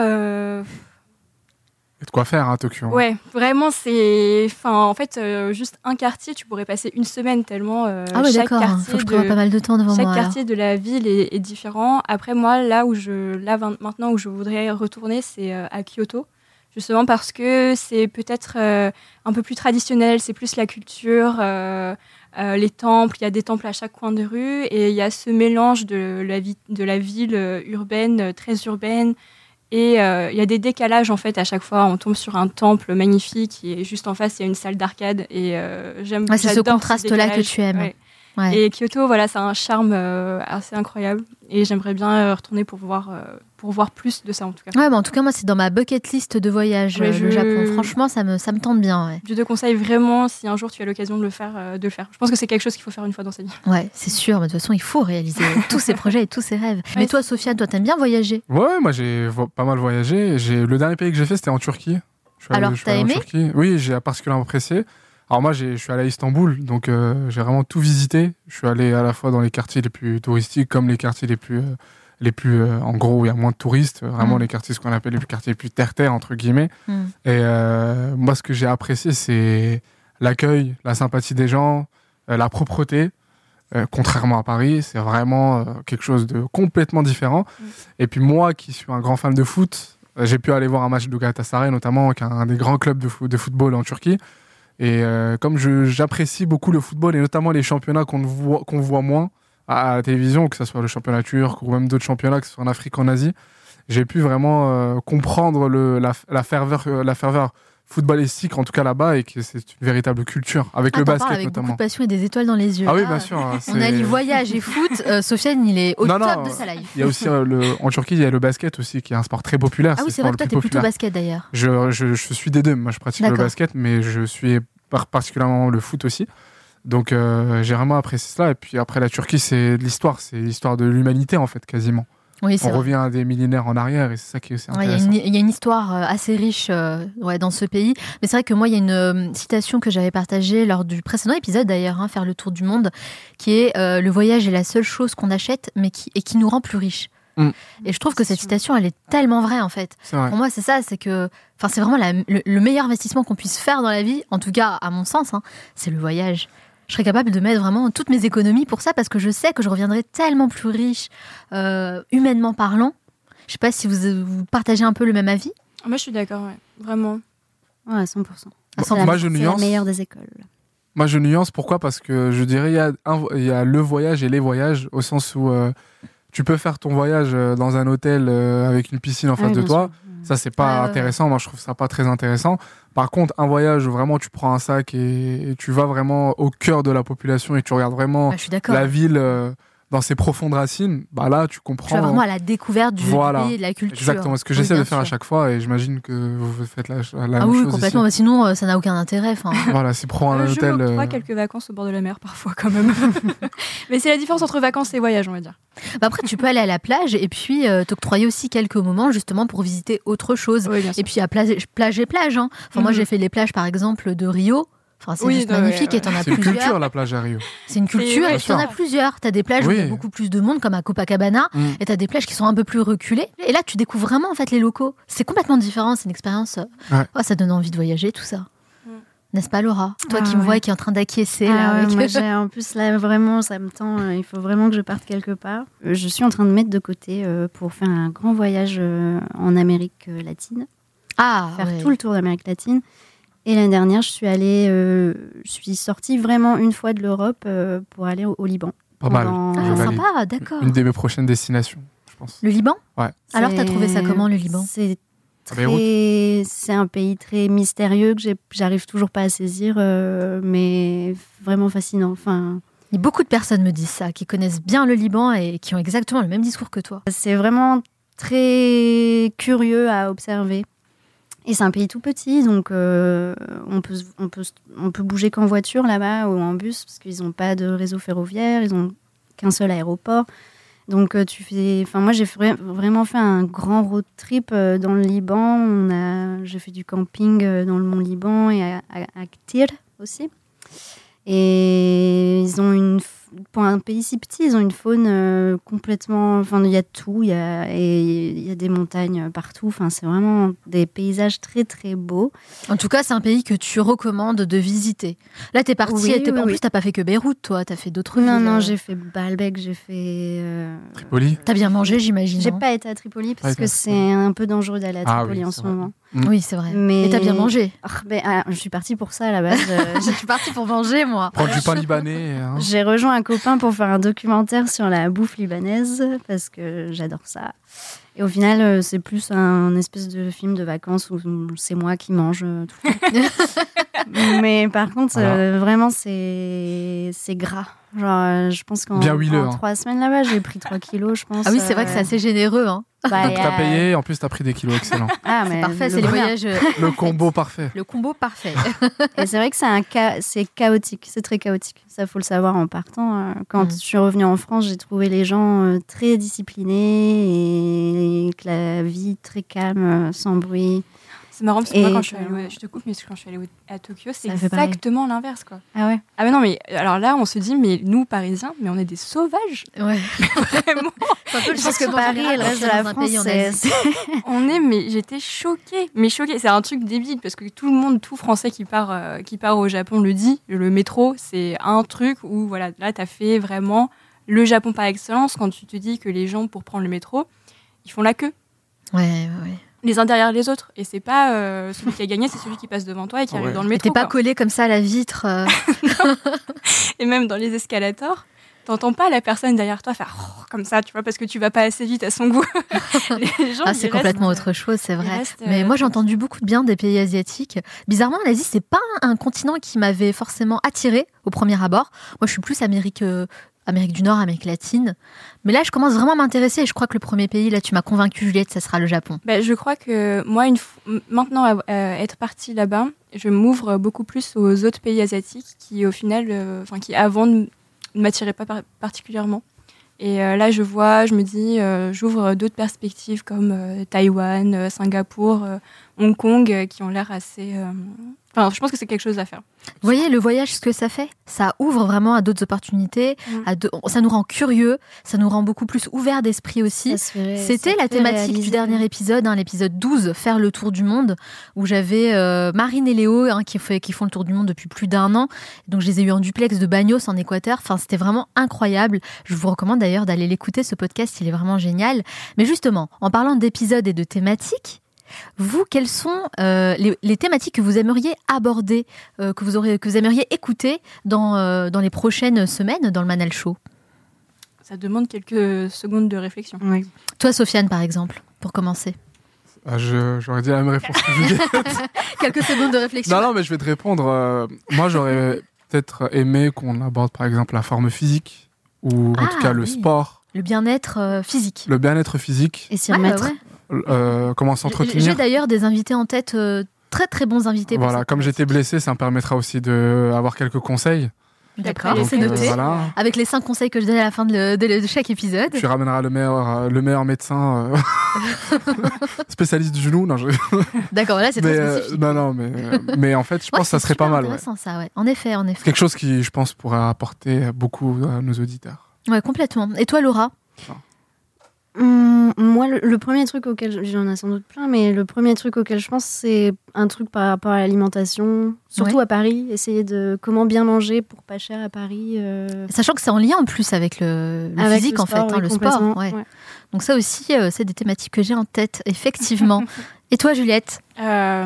Il y a de quoi faire à Tokyo. hein. ouais, vraiment c'est enfin en fait euh, juste un quartier, tu pourrais passer une semaine tellement euh, Ah ouais, chaque d'accord. quartier Faut que je de- prévoie pas mal de temps devant Chaque moi. alors. quartier de la ville est, est différent. Après, moi, là où je, là maintenant où je voudrais retourner, c'est euh, à Kyoto, justement parce que c'est peut-être euh, un peu plus traditionnel, c'est plus la culture, euh, euh, les temples. Il y a des temples à chaque coin de rue et il y a ce mélange de la vie, de la ville urbaine, très urbaine. Et euh, il y a des décalages en fait à chaque fois. On tombe sur un temple magnifique et juste en face il y a une salle d'arcade et euh, j'aime. Ouais, c'est ce contraste-là que tu aimes. Ouais. Ouais. Et Kyoto, voilà, ça a un charme euh, assez incroyable. Et j'aimerais bien euh, retourner pour voir, euh, pour voir plus de ça, en tout cas. Ouais, mais en tout cas, moi, c'est dans ma bucket list de voyage, Ouais, euh, le Japon. Franchement, ça me, ça me tente bien. Ouais, Je te conseille vraiment, si un jour tu as l'occasion de le faire, euh, de le faire. Je pense que c'est quelque chose qu'il faut faire une fois dans sa vie. ouais c'est sûr. Mais de toute façon, il faut réaliser tous ces projets et tous ces rêves. mais toi, Sophia, toi, t'aimes bien voyager? Ouais, moi j'ai pas mal voyagé. J'ai le dernier pays que j'ai fait, c'était en Turquie. Je suis Alors, t'as allé en aimé? Turquie. Oui, j'ai particulièrement apprécié. Alors moi, je suis allé à Istanbul, donc euh, j'ai vraiment tout visité. Je suis allé à la fois dans les quartiers les plus touristiques comme les quartiers les plus, euh, les plus, euh, en gros, où il y a moins de touristes. Vraiment Mm. les quartiers, ce qu'on appelle les quartiers les plus terre-terre entre guillemets. Mm. Et moi, ce que j'ai apprécié, c'est l'accueil, la sympathie des gens, la propreté. Contrairement à Paris, c'est vraiment quelque chose de complètement différent. Mm. Et puis moi, qui suis un grand fan de foot, j'ai pu aller voir un match de Galatasaray, notamment, qui est un des grands clubs de, fo- de football en Turquie. Et euh, comme j'apprécie beaucoup le football et notamment les championnats qu'on voit, voit moins à, la télévision, que ce soit le championnat turc ou même d'autres championnats, que ce soit en Afrique, en Asie, j'ai pu vraiment euh, comprendre la ferveur, euh, la ferveur footballistique, en tout cas là-bas, et que c'est une véritable culture, avec Ah, le basket avec beaucoup notamment. de passion et des étoiles dans les yeux. Ah oui, bien sûr. hein, On c'est- allie voyage et foot. Euh, Sofiane, il est au Non, non, top de sa life. Il y a aussi euh, le, en Turquie, il y a le basket aussi, qui est un sport très populaire. Ah oui, c'est vrai que toi, t'es plutôt basket d'ailleurs. Je, je, je suis des deux. Moi, je pratique le basket, mais je suis par- particulièrement le foot aussi. Donc, euh, j'ai vraiment apprécié cela. Et puis après, la Turquie, c'est de l'histoire. C'est l'histoire de l'humanité, en fait, quasiment. Oui, On vrai. revient à des millénaires en arrière, et c'est ça qui est aussi Ouais, Il y, a intéressant. une- il y a une histoire euh, assez riche euh, ouais, dans ce pays. Mais c'est vrai que moi, il y a une euh, citation que j'avais partagée lors du précédent épisode d'ailleurs, hein, Faire le tour du monde, qui est euh, Le voyage est la seule chose qu'on achète mais qui, et qui nous rend plus riches. Mm. Et je trouve que cette citation, elle est tellement vraie en fait. Vrai. Pour moi, c'est ça, c'est que enfin, c'est vraiment la- le, le meilleur investissement qu'on puisse faire dans la vie, en tout cas à mon sens, hein, c'est le voyage. Je serais capable de mettre vraiment toutes mes économies pour ça parce que je sais que je reviendrai tellement plus riche, euh, humainement parlant. Je sais pas si vous, vous partagez un peu le même avis. Ah, Moi, je suis d'accord, ouais. Vraiment. Ouais, à 100%. À C'est la- Moi, je c'est la nuance. meilleure des écoles. Moi, je nuance. Pourquoi? Parce que je dirais il y, a un vo- il y a le voyage et les voyages, au sens où euh, tu peux faire ton voyage euh, dans un hôtel euh, avec une piscine en face oui, de toi. sûr. Ça, c'est pas intéressant. Moi, je trouve ça pas très intéressant. Par contre, un voyage où vraiment tu prends un sac et, et tu vas vraiment au cœur de la population et tu regardes vraiment Ah, la ville euh, dans ses profondes racines, bah là, tu Tu comprends vas vraiment à la découverte du Voilà. pays, de la culture. exactement ce que Oui, j'essaie de faire à chaque fois et j'imagine que vous faites la, la Ah même oui, chose complètement. ici. Bah, sinon, euh, ça n'a aucun intérêt. Enfin, Voilà, c'est prendre un Euh, je hôtel. m'octroie euh, quelques vacances au bord de la mer parfois quand même. Mais c'est la différence entre vacances et voyage, on va dire. bah, après, tu peux aller à la plage et puis euh, t'octroyer aussi quelques moments justement pour visiter autre chose. Oui, bien sûr. Et puis à plage, plage et plage. Hein. Enfin, moi, Mhm. j'ai fait les plages, par exemple, de Rio. Enfin, c'est Oui, juste ouais, magnifique ouais, et t'en as C'est une plusieurs. culture, la plage à Rio. C'est une culture ouais, et tu en as plusieurs. T'as des plages où il y a Oui. beaucoup plus de monde, comme à Copacabana, Mm. et t'as des plages qui sont un peu plus reculées. Et là, tu découvres vraiment en fait les locaux. C'est complètement différent. C'est une expérience. euh, Ouais. oh, ça donne envie de voyager, tout ça. Mm. N'est-ce pas, Laura? Toi Ah qui me ouais. vois et qui est en train d'acquiescer là. Ah ouais, avec- moi, j'ai- en plus, là, vraiment, ça me tend. euh, Il faut vraiment que je parte quelque part. Euh, Je suis en train de mettre de côté euh, pour faire un grand voyage euh, en Amérique euh, latine, Ah, faire ouais. tout le tour d'Amérique latine. Et l'année dernière, je suis allée, euh, je suis sortie vraiment une fois de l'Europe euh, pour aller au, au Liban. Pas mal. Pendant- Ah, sympa, d'accord. Une de mes prochaines destinations, je pense. Le Liban? Ouais. Alors, t'as trouvé ça comment, le Liban? C'est très, c'est un pays très mystérieux que j'arrive toujours pas à saisir, euh, mais vraiment fascinant. Enfin, Et Beaucoup de personnes me disent ça, qui connaissent bien le Liban et qui ont exactement le même discours que toi. c'est vraiment très curieux à observer. Et c'est un pays tout petit, donc euh, on, peut, on, peut, on peut bouger qu'en voiture là-bas ou en bus, parce qu'ils n'ont pas de réseau ferroviaire, ils n'ont qu'un seul aéroport. Donc euh, tu fais, moi j'ai vra- vraiment fait un grand road trip euh, dans le Liban. J'ai fait du camping dans le Mont Liban et à, à, à Ktir aussi. Et ils ont une, f- pour un pays si petit, ils ont une faune euh, complètement, enfin il y a tout, il y a, et il y a des montagnes partout. Enfin c'est vraiment des paysages très très beaux. En tout cas, c'est un pays que tu recommandes de visiter. Là, t'es parti, Oui, t'es- oui, en oui. plus, t'as pas fait que Beyrouth, toi, t'as fait d'autres Non villes. non, euh. j'ai fait Baalbek, j'ai fait. euh, Tripoli T'as bien mangé, j'imagine. J'ai non pas été à Tripoli parce que c'est un peu dangereux d'aller à Ah Tripoli oui, en ce vrai. moment. Oui, c'est vrai. Mais Et t'as bien mangé. Ben, ah, je suis partie pour ça à la base. Euh, Je suis partie pour manger, moi. Prendre du pain libanais. hein. J'ai rejoint un copain pour faire un documentaire sur la bouffe libanaise parce que j'adore ça. Et au final, euh, c'est plus un espèce de film de vacances où c'est moi qui mange euh, tout. Mais par contre, euh, vraiment, c'est c'est gras. Genre, euh, je pense qu'en hein. trois semaines là-bas, j'ai pris 3 kilos, je pense. Ah oui, c'est vrai que c'est euh, assez généreux. Hein. bah, Donc et, t'as euh, payé, en plus t'as pris des kilos, excellent. Ah, C'est mais parfait, le c'est voyages. euh, Le combo parfait. Le combo parfait. Et c'est vrai que c'est un ca- c'est chaotique, c'est très chaotique. Ça faut le savoir en partant. Quand Mm. je suis revenue en France, j'ai trouvé les gens très disciplinés et que la vie très calme, sans bruit. C'est marrant parce que Et moi, quand je suis allée, ouais, je te coupe, mais quand je suis allée à Tokyo, c'est exactement l'inverse, quoi. Ah ouais Ah mais non, mais alors là, on se dit, mais nous, Parisiens, mais on est des sauvages, Ouais. vraiment. C'est un peu le Je pense que Paris et le reste de la France, pays. Asie. c'est- On est, mais j'étais choquée, mais choquée. C'est un truc débile parce que tout le monde, tout Français qui part, euh, qui part au Japon le dit. Le métro, c'est un truc où voilà, là, t'as fait vraiment le Japon par excellence quand tu te dis que les gens pour prendre le métro, ils font la queue. Ouais, ouais, ouais. Les uns derrière les autres. Et c'est pas euh, celui qui a gagné, c'est celui qui passe devant toi et qui arrive ouais. dans le métro. T'es pas quoi. collé comme ça à la vitre. euh. Et même dans les escalators, t'entends pas la personne derrière toi faire oh, comme ça, tu vois, parce que tu vas pas assez vite à son goût. Ah, c'est restent- complètement autre chose, c'est vrai. restent, Mais euh, moi, j'ai entendu beaucoup de bien des pays asiatiques. Bizarrement, l'Asie, c'est pas un continent qui m'avait forcément attiré au premier abord. Moi, je suis plus Amérique, euh, Amérique du Nord, Amérique latine. Mais là, je commence vraiment à m'intéresser et je crois que le premier pays, là, tu m'as convaincu, Juliette, ça sera le Japon. Bah, je crois que moi, une maintenant, euh, être partie là-bas, je m'ouvre beaucoup plus aux autres pays asiatiques qui, au final, euh, enfin, qui avant ne m'attiraient pas par- particulièrement. Et euh, là, je vois, je me dis, euh, j'ouvre d'autres perspectives comme Taïwan, Singapour, Hong Kong, qui ont l'air assez. Enfin, je pense que c'est quelque chose à faire. Vous voyez le voyage, ce que ça fait? Ça ouvre vraiment à d'autres opportunités, Mm. à de- ça nous rend curieux, ça nous rend beaucoup plus ouverts d'esprit aussi. C'était la thématique du dernier épisode, hein, l'épisode 12, faire le tour du monde, où j'avais euh, Marine et Léo hein, qui, fait- qui font le tour du monde depuis plus d'un an. Donc je les ai eu en duplex de Bagnos en Équateur. Enfin, c'était vraiment incroyable. Je vous recommande d'ailleurs d'aller l'écouter, ce podcast, il est vraiment génial. Mais justement, en parlant d'épisodes et de thématiques, vous, quelles sont euh, les, les thématiques que vous aimeriez aborder, euh, que, vous aurez, que vous aimeriez écouter dans, euh, dans les prochaines semaines dans le Manal Show? Ça demande quelques secondes de réflexion. Toi, Sofiane, par exemple, pour commencer. Ah, je- J'aurais dit la même réponse que Juliette. Quelques secondes de réflexion. Non, non, mais je vais te répondre. euh, moi, j'aurais peut-être aimé qu'on aborde, par exemple, la forme physique, ou en Ah, tout cas le oui. sport, Le bien-être euh, physique. le bien-être physique, Et s'y remettre. ouais, ouais. Euh, comment J'ai s'entretenir. d'ailleurs des invités en tête, euh, très très bons invités. pour Voilà, comme j'étais blessé, ça me permettra aussi d'avoir quelques conseils. D'accord, c'est noté. euh, voilà. Avec les cinq conseils que je donne à la fin de, le- de- de chaque épisode. Tu ramèneras le meilleur, euh, le meilleur médecin euh, spécialiste du genou. Non, je- D'accord, là c'est mais, très euh, spécifique. non, non, mais, mais en fait, je Ouais, pense que ça serait pas mal. Ouais. intéressant, ça, ouais. En effet, en effet. Quelque chose qui, je pense, pourrait apporter beaucoup à nos auditeurs. Ouais, complètement. Et toi, Laura? Hum, moi, le, le premier truc auquel j'en ai sans doute plein, mais le premier truc auquel je pense, c'est un truc par rapport à l'alimentation, surtout Ouais. à Paris. Essayer de comment bien manger pour pas cher à Paris. euh, Sachant que c'est en lien en plus avec le, le avec physique, le en fait, sport, hein, le sport. complètement, ouais. ouais. Donc, ça aussi, euh, c'est des thématiques que j'ai en tête, effectivement. Et toi, Juliette? Euh,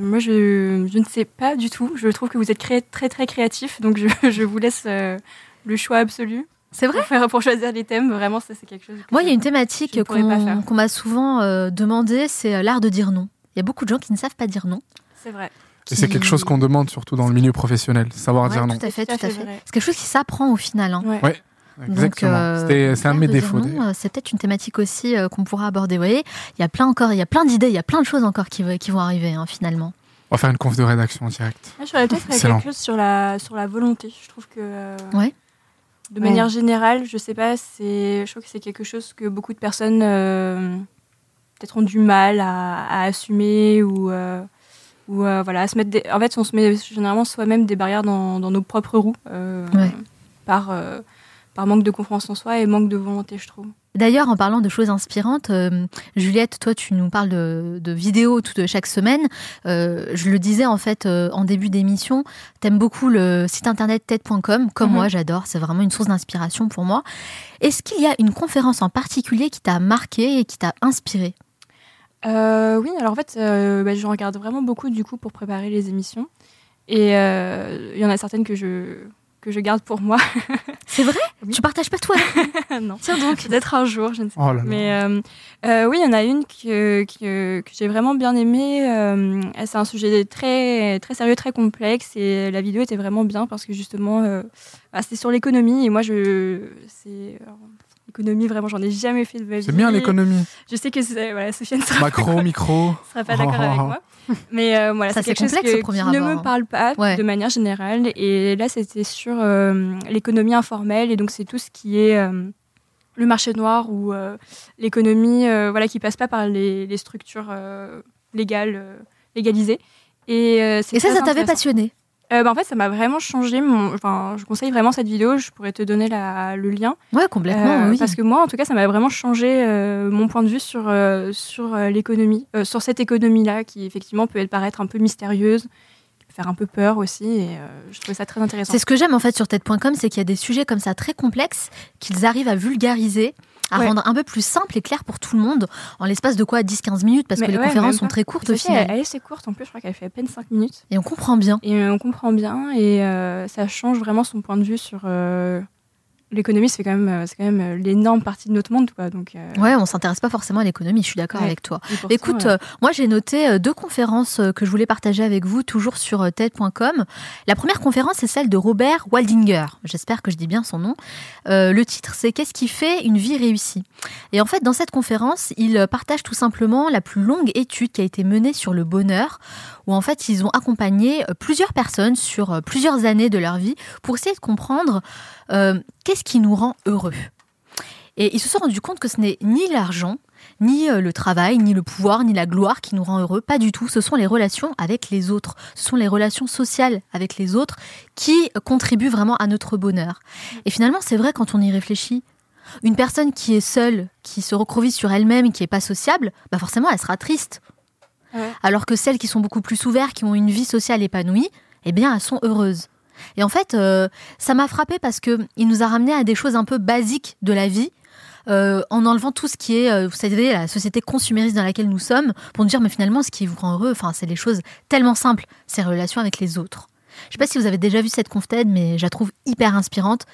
moi, je, je ne sais pas du tout. Je trouve que vous êtes très très créatif, donc je, je vous laisse euh, le choix absolu C'est vrai pour, faire, pour choisir les thèmes. Vraiment, ça c'est quelque chose. que Moi, il y a une thématique qu'on m'a souvent euh, demandé, c'est euh, l'art de dire non. Il y a beaucoup de gens qui ne savent pas dire non. C'est vrai. Et c'est quelque chose qu'on demande surtout dans le milieu professionnel, savoir Ouais, dire non. Tout à fait, Tout à tout à fait. C'est quelque chose qui s'apprend au final. hein. Ouais. Ouais. Exactement. euh, c'est un de mes défauts. C'est peut-être une thématique aussi euh, qu'on pourra aborder. Vous voyez, il y a plein encore, il y a plein d'idées, il y a plein de choses encore qui, vont arriver hein, finalement. On va faire une conf de rédaction en direct. Je ferais peut-être quelque chose sur la, sur la volonté. Je trouve que. euh, Ouais. De Ouais. manière générale, je sais pas, c'est, je trouve que c'est quelque chose que beaucoup de personnes euh, peut-être ont du mal à, à assumer ou, euh, ou euh, voilà, à se mettre. Des... En fait, on se met généralement soi-même des barrières dans, dans nos propres roues Ouais. par, par manque de confiance en soi et manque de volonté, je trouve. D'ailleurs, en parlant de choses inspirantes, euh, Juliette, toi, tu nous parles de, de vidéos toute chaque semaine. Euh, je le disais en fait euh, en début d'émission, t'aimes beaucoup le site internet TED.com, comme Mhm. moi, j'adore. C'est vraiment une source d'inspiration pour moi. Est-ce qu'il y a une conférence en particulier qui t'a marqué et qui t'a inspiré? Oui, alors en fait, bah, je regarde vraiment beaucoup du coup pour préparer les émissions. Et il y en a certaines que je, que je garde pour moi. C'est vrai? Oui. Tu partages pas toi? Non. Tiens donc. Peut-être un jour, je ne sais pas. Oh là là. Mais euh, euh, oui, il y en a une que, que, que j'ai vraiment bien aimée. euh, c'est un sujet très, très sérieux, très complexe. Et la vidéo était vraiment bien parce que justement, euh, bah, c'était sur l'économie. Et moi, je, c'est, l'économie, vraiment, j'en ai jamais fait de ma vie. C'est bien l'économie. Je sais que c'est, voilà, Sofiane sera, Macro, micro. sera pas d'accord avec moi. Mais euh, voilà, Ça, c'est quelque chose complexe que- au premier qui ne me hein. parle pas Ouais. de manière générale. Et là, c'était sur euh, l'économie informelle. Et donc, c'est tout ce qui est euh, le marché noir ou euh, l'économie euh, voilà, qui passe pas par les, les structures euh, légales euh, légalisé. Et, euh, ça, ça t'avait passionné? Euh, bah, En fait, ça m'a vraiment changé. Mon... Enfin, je conseille vraiment cette vidéo. Je pourrais te donner la... le lien. Ouais, complètement, Euh, oui. Parce que moi, en tout cas, ça m'a vraiment changé euh, mon point de vue sur, euh, sur l'économie, sur cette économie-là, qui effectivement peut paraître un peu mystérieuse, qui peut faire un peu peur aussi. Et je trouvais ça très intéressant. C'est ce que j'aime en fait sur TED.com, c'est qu'il y a des sujets comme ça très complexes qu'ils arrivent à vulgariser, à Ouais. rendre un peu plus simple et clair pour tout le monde en l'espace de quoi 10-15 minutes? Parce Mais que les ouais, conférences sont très courtes au Celle-ci, final. Elle, elle est assez courte en plus, je crois qu'elle fait à peine 5 minutes. Et on comprend bien. Et euh, on comprend bien et euh, ça change vraiment son point de vue sur euh, l'économie. C'est quand même, euh, c'est quand même euh, l'énorme partie de notre monde. Quoi, donc, euh, Ouais, on s'intéresse pas forcément à l'économie, je suis d'accord Ouais. avec toi. Écoute, euh, euh, moi j'ai noté euh, deux conférences euh, que je voulais partager avec vous, toujours sur euh, TED.com. La première conférence, c'est celle de Robert Waldinger. J'espère que je dis bien son nom. Euh, le titre, c'est Qu'est-ce qui fait une vie réussie? Et en fait, dans cette conférence, il euh, partage tout simplement la plus longue étude qui a été menée sur le bonheur, où en fait ils ont accompagné euh, plusieurs personnes sur euh, plusieurs années de leur vie pour essayer de comprendre euh, qu'est-ce qui nous rend heureux? Et ils se sont rendus compte que ce n'est ni l'argent, ni euh, le travail, ni le pouvoir, ni la gloire qui nous rend heureux. Pas du tout. Ce sont les relations avec les autres. Ce sont les relations sociales avec les autres qui contribuent vraiment à notre bonheur. Et finalement, c'est vrai quand on y réfléchit. Une personne qui est seule, qui se recroqueville sur elle-même, qui n'est pas sociable, bah forcément, elle sera triste. Ouais. Alors que celles qui sont beaucoup plus ouvertes, qui ont une vie sociale épanouie, eh bien, elles sont heureuses. Et en fait, euh, ça m'a frappé parce que il nous a ramené à des choses un peu basiques de la vie, euh, en enlevant tout ce qui est, euh, vous savez, la société consumériste dans laquelle nous sommes, pour nous dire, mais finalement, ce qui vous rend heureux, enfin, c'est des choses tellement simples, ces relations avec les autres. Je sais pas si vous avez déjà vu cette conf TED, mais je la trouve hyper inspirante.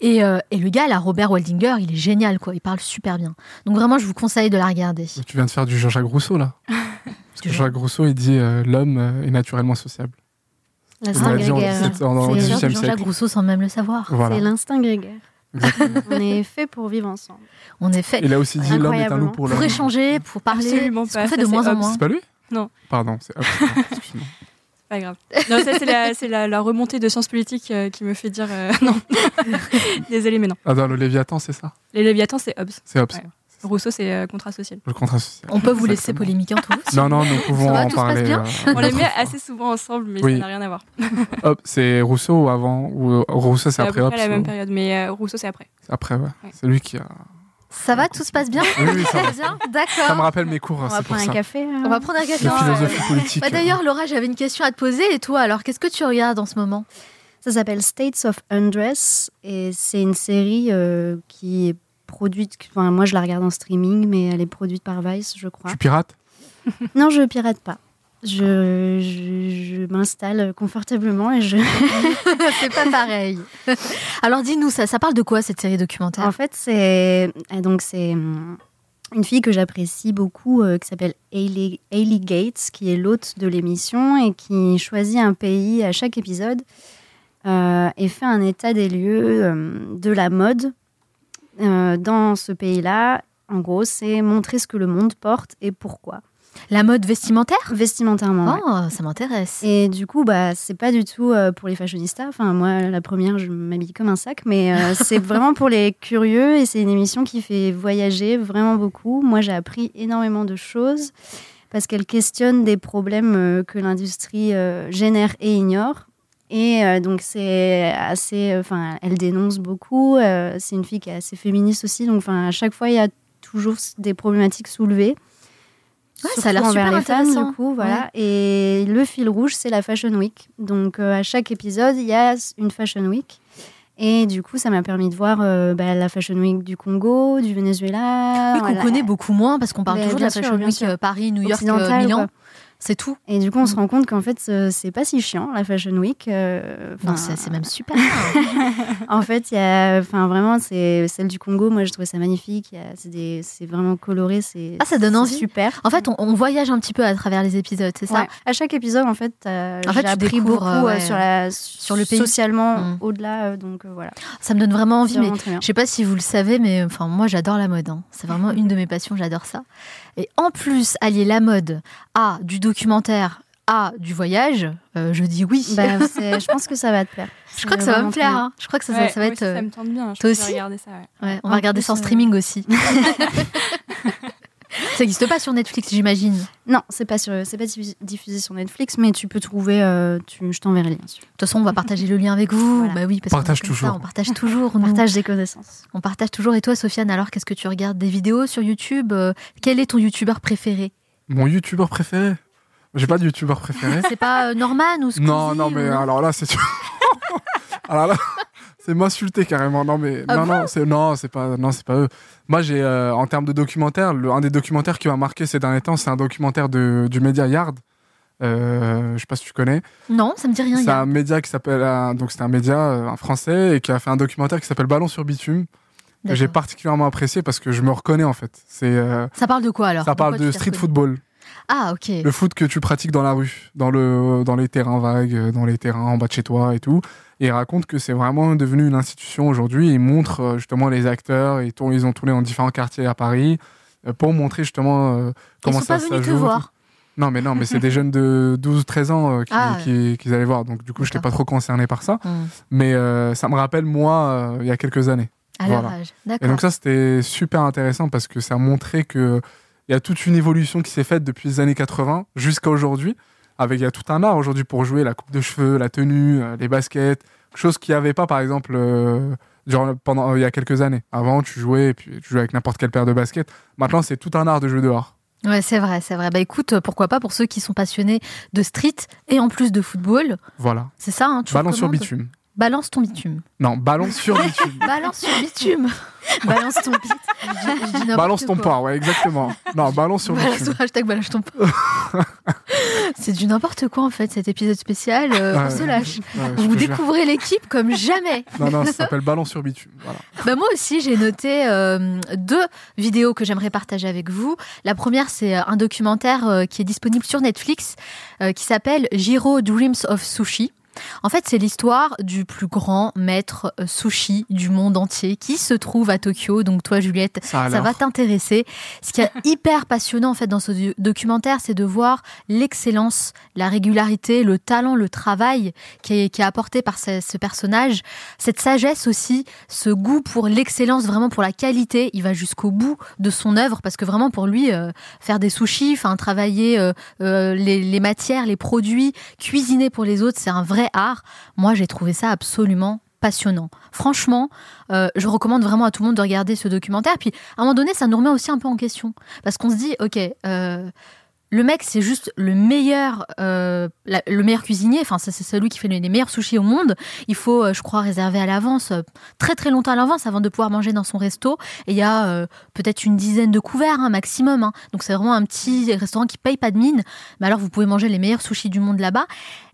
Et, euh, et le gars, là, Robert Waldinger, il est génial, quoi. Il parle super bien. Donc vraiment, je vous conseille de la regarder. Tu viens de faire du Jean-Jacques Rousseau, là. Parce que Jean-Jacques Rousseau, il dit euh, l'homme est naturellement sociable. L'instinct grégaire. c'est- en- en C'est- 18e Jean-Jacques. Rousseau sans même le savoir. Voilà. C'est l'instinct grégaire. On est fait pour vivre ensemble. On est fait Il a aussi dit l'homme est un loup pour pour l'homme. échanger, pour parler. Absolument ce pas. qu'on fait Ça, de c'est moins en Hobbes. moins. C'est pas lui Non. Pardon, c'est. Pas grave. Non, ça, c'est la, la, la remontée de sciences politiques euh, qui me fait dire euh, non. Désolé, mais non. Ah, dans le Léviathan, c'est ça Les Léviathans, c'est Hobbes. C'est Hobbes. Ouais. Rousseau, c'est euh, contrat social. Le contrat social. On peut vous laisser polémiquer entre vous. Non, non, nous pouvons va, en tout se passe parler. bien euh, On les met assez souvent ensemble, mais Oui. ça n'a rien à voir. Hop, c'est Rousseau ou avant ou euh, Rousseau, c'est C'est après Hobbes. près la même période, mais euh, Rousseau, c'est après. Après, ouais. Ouais. C'est lui qui a. Ça va, tout se passe bien Oui, oui, ça va. Bien, Ça me d'accord. rappelle mes cours, On va c'est pour prendre un ça. café. euh. On va prendre un café. La philosophie politique. bah, D'ailleurs, Laura, j'avais une question à te poser. Et toi, alors, qu'est-ce que tu regardes en ce moment? Ça s'appelle States of Undress et c'est une série euh, qui est produite. Enfin, moi, je la regarde en streaming, mais elle est produite par Vice, je crois. Tu pirates? Non, je pirate pas. Je, je, je m'installe confortablement et je. C'est pas pareil. Alors, dis-nous, ça, ça parle de quoi cette série documentaire? En fait, c'est ah, donc c'est hum, une fille que j'apprécie beaucoup euh, qui s'appelle Hailey, Hailey Gates, qui est l'hôte de l'émission et qui choisit un pays à chaque épisode euh, et fait un état des lieux euh, de la mode euh, dans ce pays-là. En gros, c'est montrer ce que le monde porte et pourquoi. La mode vestimentaire? Vestimentairement. ouais. Oh, ça m'intéresse. Et du coup, bah, c'est pas du tout euh, pour les fashionistas. Enfin, moi, la première, je m'habille comme un sac, mais euh, c'est vraiment pour les curieux et c'est une émission qui fait voyager vraiment beaucoup. Moi, j'ai appris énormément de choses parce qu'elle questionne des problèmes que l'industrie génère et ignore. Et euh, donc, c'est assez. Enfin, elle dénonce beaucoup. euh, c'est une fille qui est assez féministe aussi. Donc, enfin, à chaque fois, il y a toujours des problématiques soulevées. Ouais, ça a l'air super les femmes, du coup, voilà. Et le fil rouge, c'est la Fashion Week. Donc, euh, à chaque épisode, il y a une Fashion Week. Et du coup, ça m'a permis de voir euh, bah, la Fashion Week du Congo, du Venezuela. Oui, qu'on voilà. connaît beaucoup moins parce qu'on parle Mais toujours de la sûr, Fashion Week Paris, New York, Milan. C'est tout. Et du coup, on se rend compte qu'en fait, ce- c'est pas si chiant, la Fashion Week. euh, Non, c'est même super. En fait, il y a, enfin, vraiment, c'est celle du Congo. Moi, je trouvais ça magnifique. C'est vraiment coloré. C'est Ah, ça donne envie. Super. En fait, on, on voyage un petit peu à travers les épisodes, c'est ça? Ouais. À chaque épisode, en fait, euh, En fait, j'ai appris beaucoup euh, ouais, sur, la, sur le pays. Socialement, Mm. au-delà. euh, donc voilà. Ça me donne vraiment envie, mais vraiment bien. je sais pas si vous le savez, mais enfin moi j'adore la mode. hein. C'est vraiment une de mes passions, j'adore ça. Et en plus, allier la mode à du documentaire, à du voyage, euh, je dis oui. Bah, je pense que ça va te plaire. je crois que ça va me plaire. hein. Je crois que ça, ça- Ouais, ça va être. aussi, ça me tente bien. Je toi aussi regarder ça. ouais. ouais, on En va regarder plus, ça en euh, streaming aussi. Ça n'existe pas sur Netflix, j'imagine. Non, c'est pas sur, c'est pas diffusé- sur Netflix, mais tu peux trouver. euh, tu, je t'enverrai le lien. De toute façon, on va partager le lien avec vous. Voilà. Bah oui, parce On partage qu'on est comme ça, toujours. on partage toujours. On partage des connaissances. On partage toujours. Et toi, Sofiane, alors qu'est-ce que tu regardes Des vidéos sur YouTube Euh, Quel est ton YouTubeur préféré? Mon youtubeur préféré? J'ai pas de youtubeur préféré. C'est pas euh, Norman ou Squeezie non, non, mais ou- alors là, c'est. alors là, c'est m'insulter carrément. Non, mais Ah non, bon non, c'est non, c'est pas, non, c'est pas eux. Moi, j'ai euh, en termes de documentaire, le, un des documentaires qui m'a marqué ces derniers temps, c'est un documentaire de, du média Yard. Euh, je sais pas si tu connais. Non, ça me dit rien. C'est un média qui s'appelle, donc c'est un média, euh, un français, et qui a fait un documentaire qui s'appelle Ballon sur bitume. que J'ai particulièrement apprécié parce que je me reconnais en fait. C'est, euh, Ça parle de quoi alors? ça parle de street football. Ah, ok. Le foot que tu pratiques dans la rue, dans, le, dans les terrains vagues, euh, dans les terrains en bas de chez toi et tout. Et il raconte que c'est vraiment devenu une institution aujourd'hui. Il montre euh, justement les acteurs. Ils, tournent- ils ont tourné dans différents quartiers à Paris euh, pour montrer justement Ils comment sont ça pas se venus te joue. voir. Non, mais non, mais c'est des jeunes de 12-13 ans euh, qui, Ah. qui, qui allaient voir. Donc du coup, je n'étais pas trop concerné par ça. Hmm. Mais euh, ça me rappelle moi, euh, il y a quelques années. À Voilà. Et donc ça, c'était super intéressant parce que ça montrait que il y a toute une évolution qui s'est faite depuis les années 80 jusqu'à aujourd'hui. Avec il y a tout un art aujourd'hui pour jouer la coupe de cheveux, la tenue, euh, les baskets, chose qu'il n'y avait pas par exemple euh, pendant il y a quelques années. Avant, tu jouais et puis tu jouais avec n'importe quelle paire de baskets. Maintenant, c'est tout un art de jouer dehors. Ouais, c'est vrai, c'est vrai. Bah écoute, euh, pourquoi pas pour ceux qui sont passionnés de street et en plus de football. Voilà. C'est ça, hein, tu Ballon sur bitume. Balance ton bitume. Non, ballon sur bitume. Balance sur bitume. Balance ton bit. Je dis- je dis n'importe balance ton porc, ouais, exactement. Non, ballon sur Balance, bitume. hashtag balance ton porc. c'est du n'importe quoi en fait cet épisode spécial. euh, on se lâche. Ouais, Vous découvrez l'équipe comme jamais. Non, non, ça s'appelle ballon sur bitume. Voilà. Bah moi aussi, j'ai noté euh, deux vidéos que j'aimerais partager avec vous. La première, c'est euh, un documentaire euh, qui est disponible sur Netflix euh, qui s'appelle Jiro Dreams of Sushi. En fait, c'est l'histoire du plus grand maître euh, sushi du monde entier qui se trouve à Tokyo. Donc toi, Juliette, Ça, va t'intéresser. Ce qui est hyper passionnant en fait dans ce do- documentaire, c'est de voir l'excellence, la régularité, le talent, le travail qui est, qui est apporté par ce, ce personnage, cette sagesse aussi, ce goût pour l'excellence, vraiment pour la qualité. Il va jusqu'au bout de son œuvre parce que vraiment pour lui, euh, faire des sushis, enfin travailler euh, euh, les, les matières, les produits, cuisiner pour les autres, c'est un vrai art. Moi, j'ai trouvé ça absolument passionnant. Franchement, euh, je recommande vraiment à tout le monde de regarder ce documentaire. Puis, à un moment donné, ça nous remet aussi un peu en question. Parce qu'on se dit, OK, euh, le mec, c'est juste le meilleur, euh, le meilleur cuisinier. Enfin, c'est celui qui fait les meilleurs sushis au monde. Il faut, euh, je crois, réserver à l'avance, euh, très très longtemps à l'avance, avant de pouvoir manger dans son resto. Et il y a peut-être une dizaine de couverts, hein, maximum. hein. Donc c'est vraiment un petit restaurant qui paye pas de mine. Mais alors, vous pouvez manger les meilleurs sushis du monde là-bas.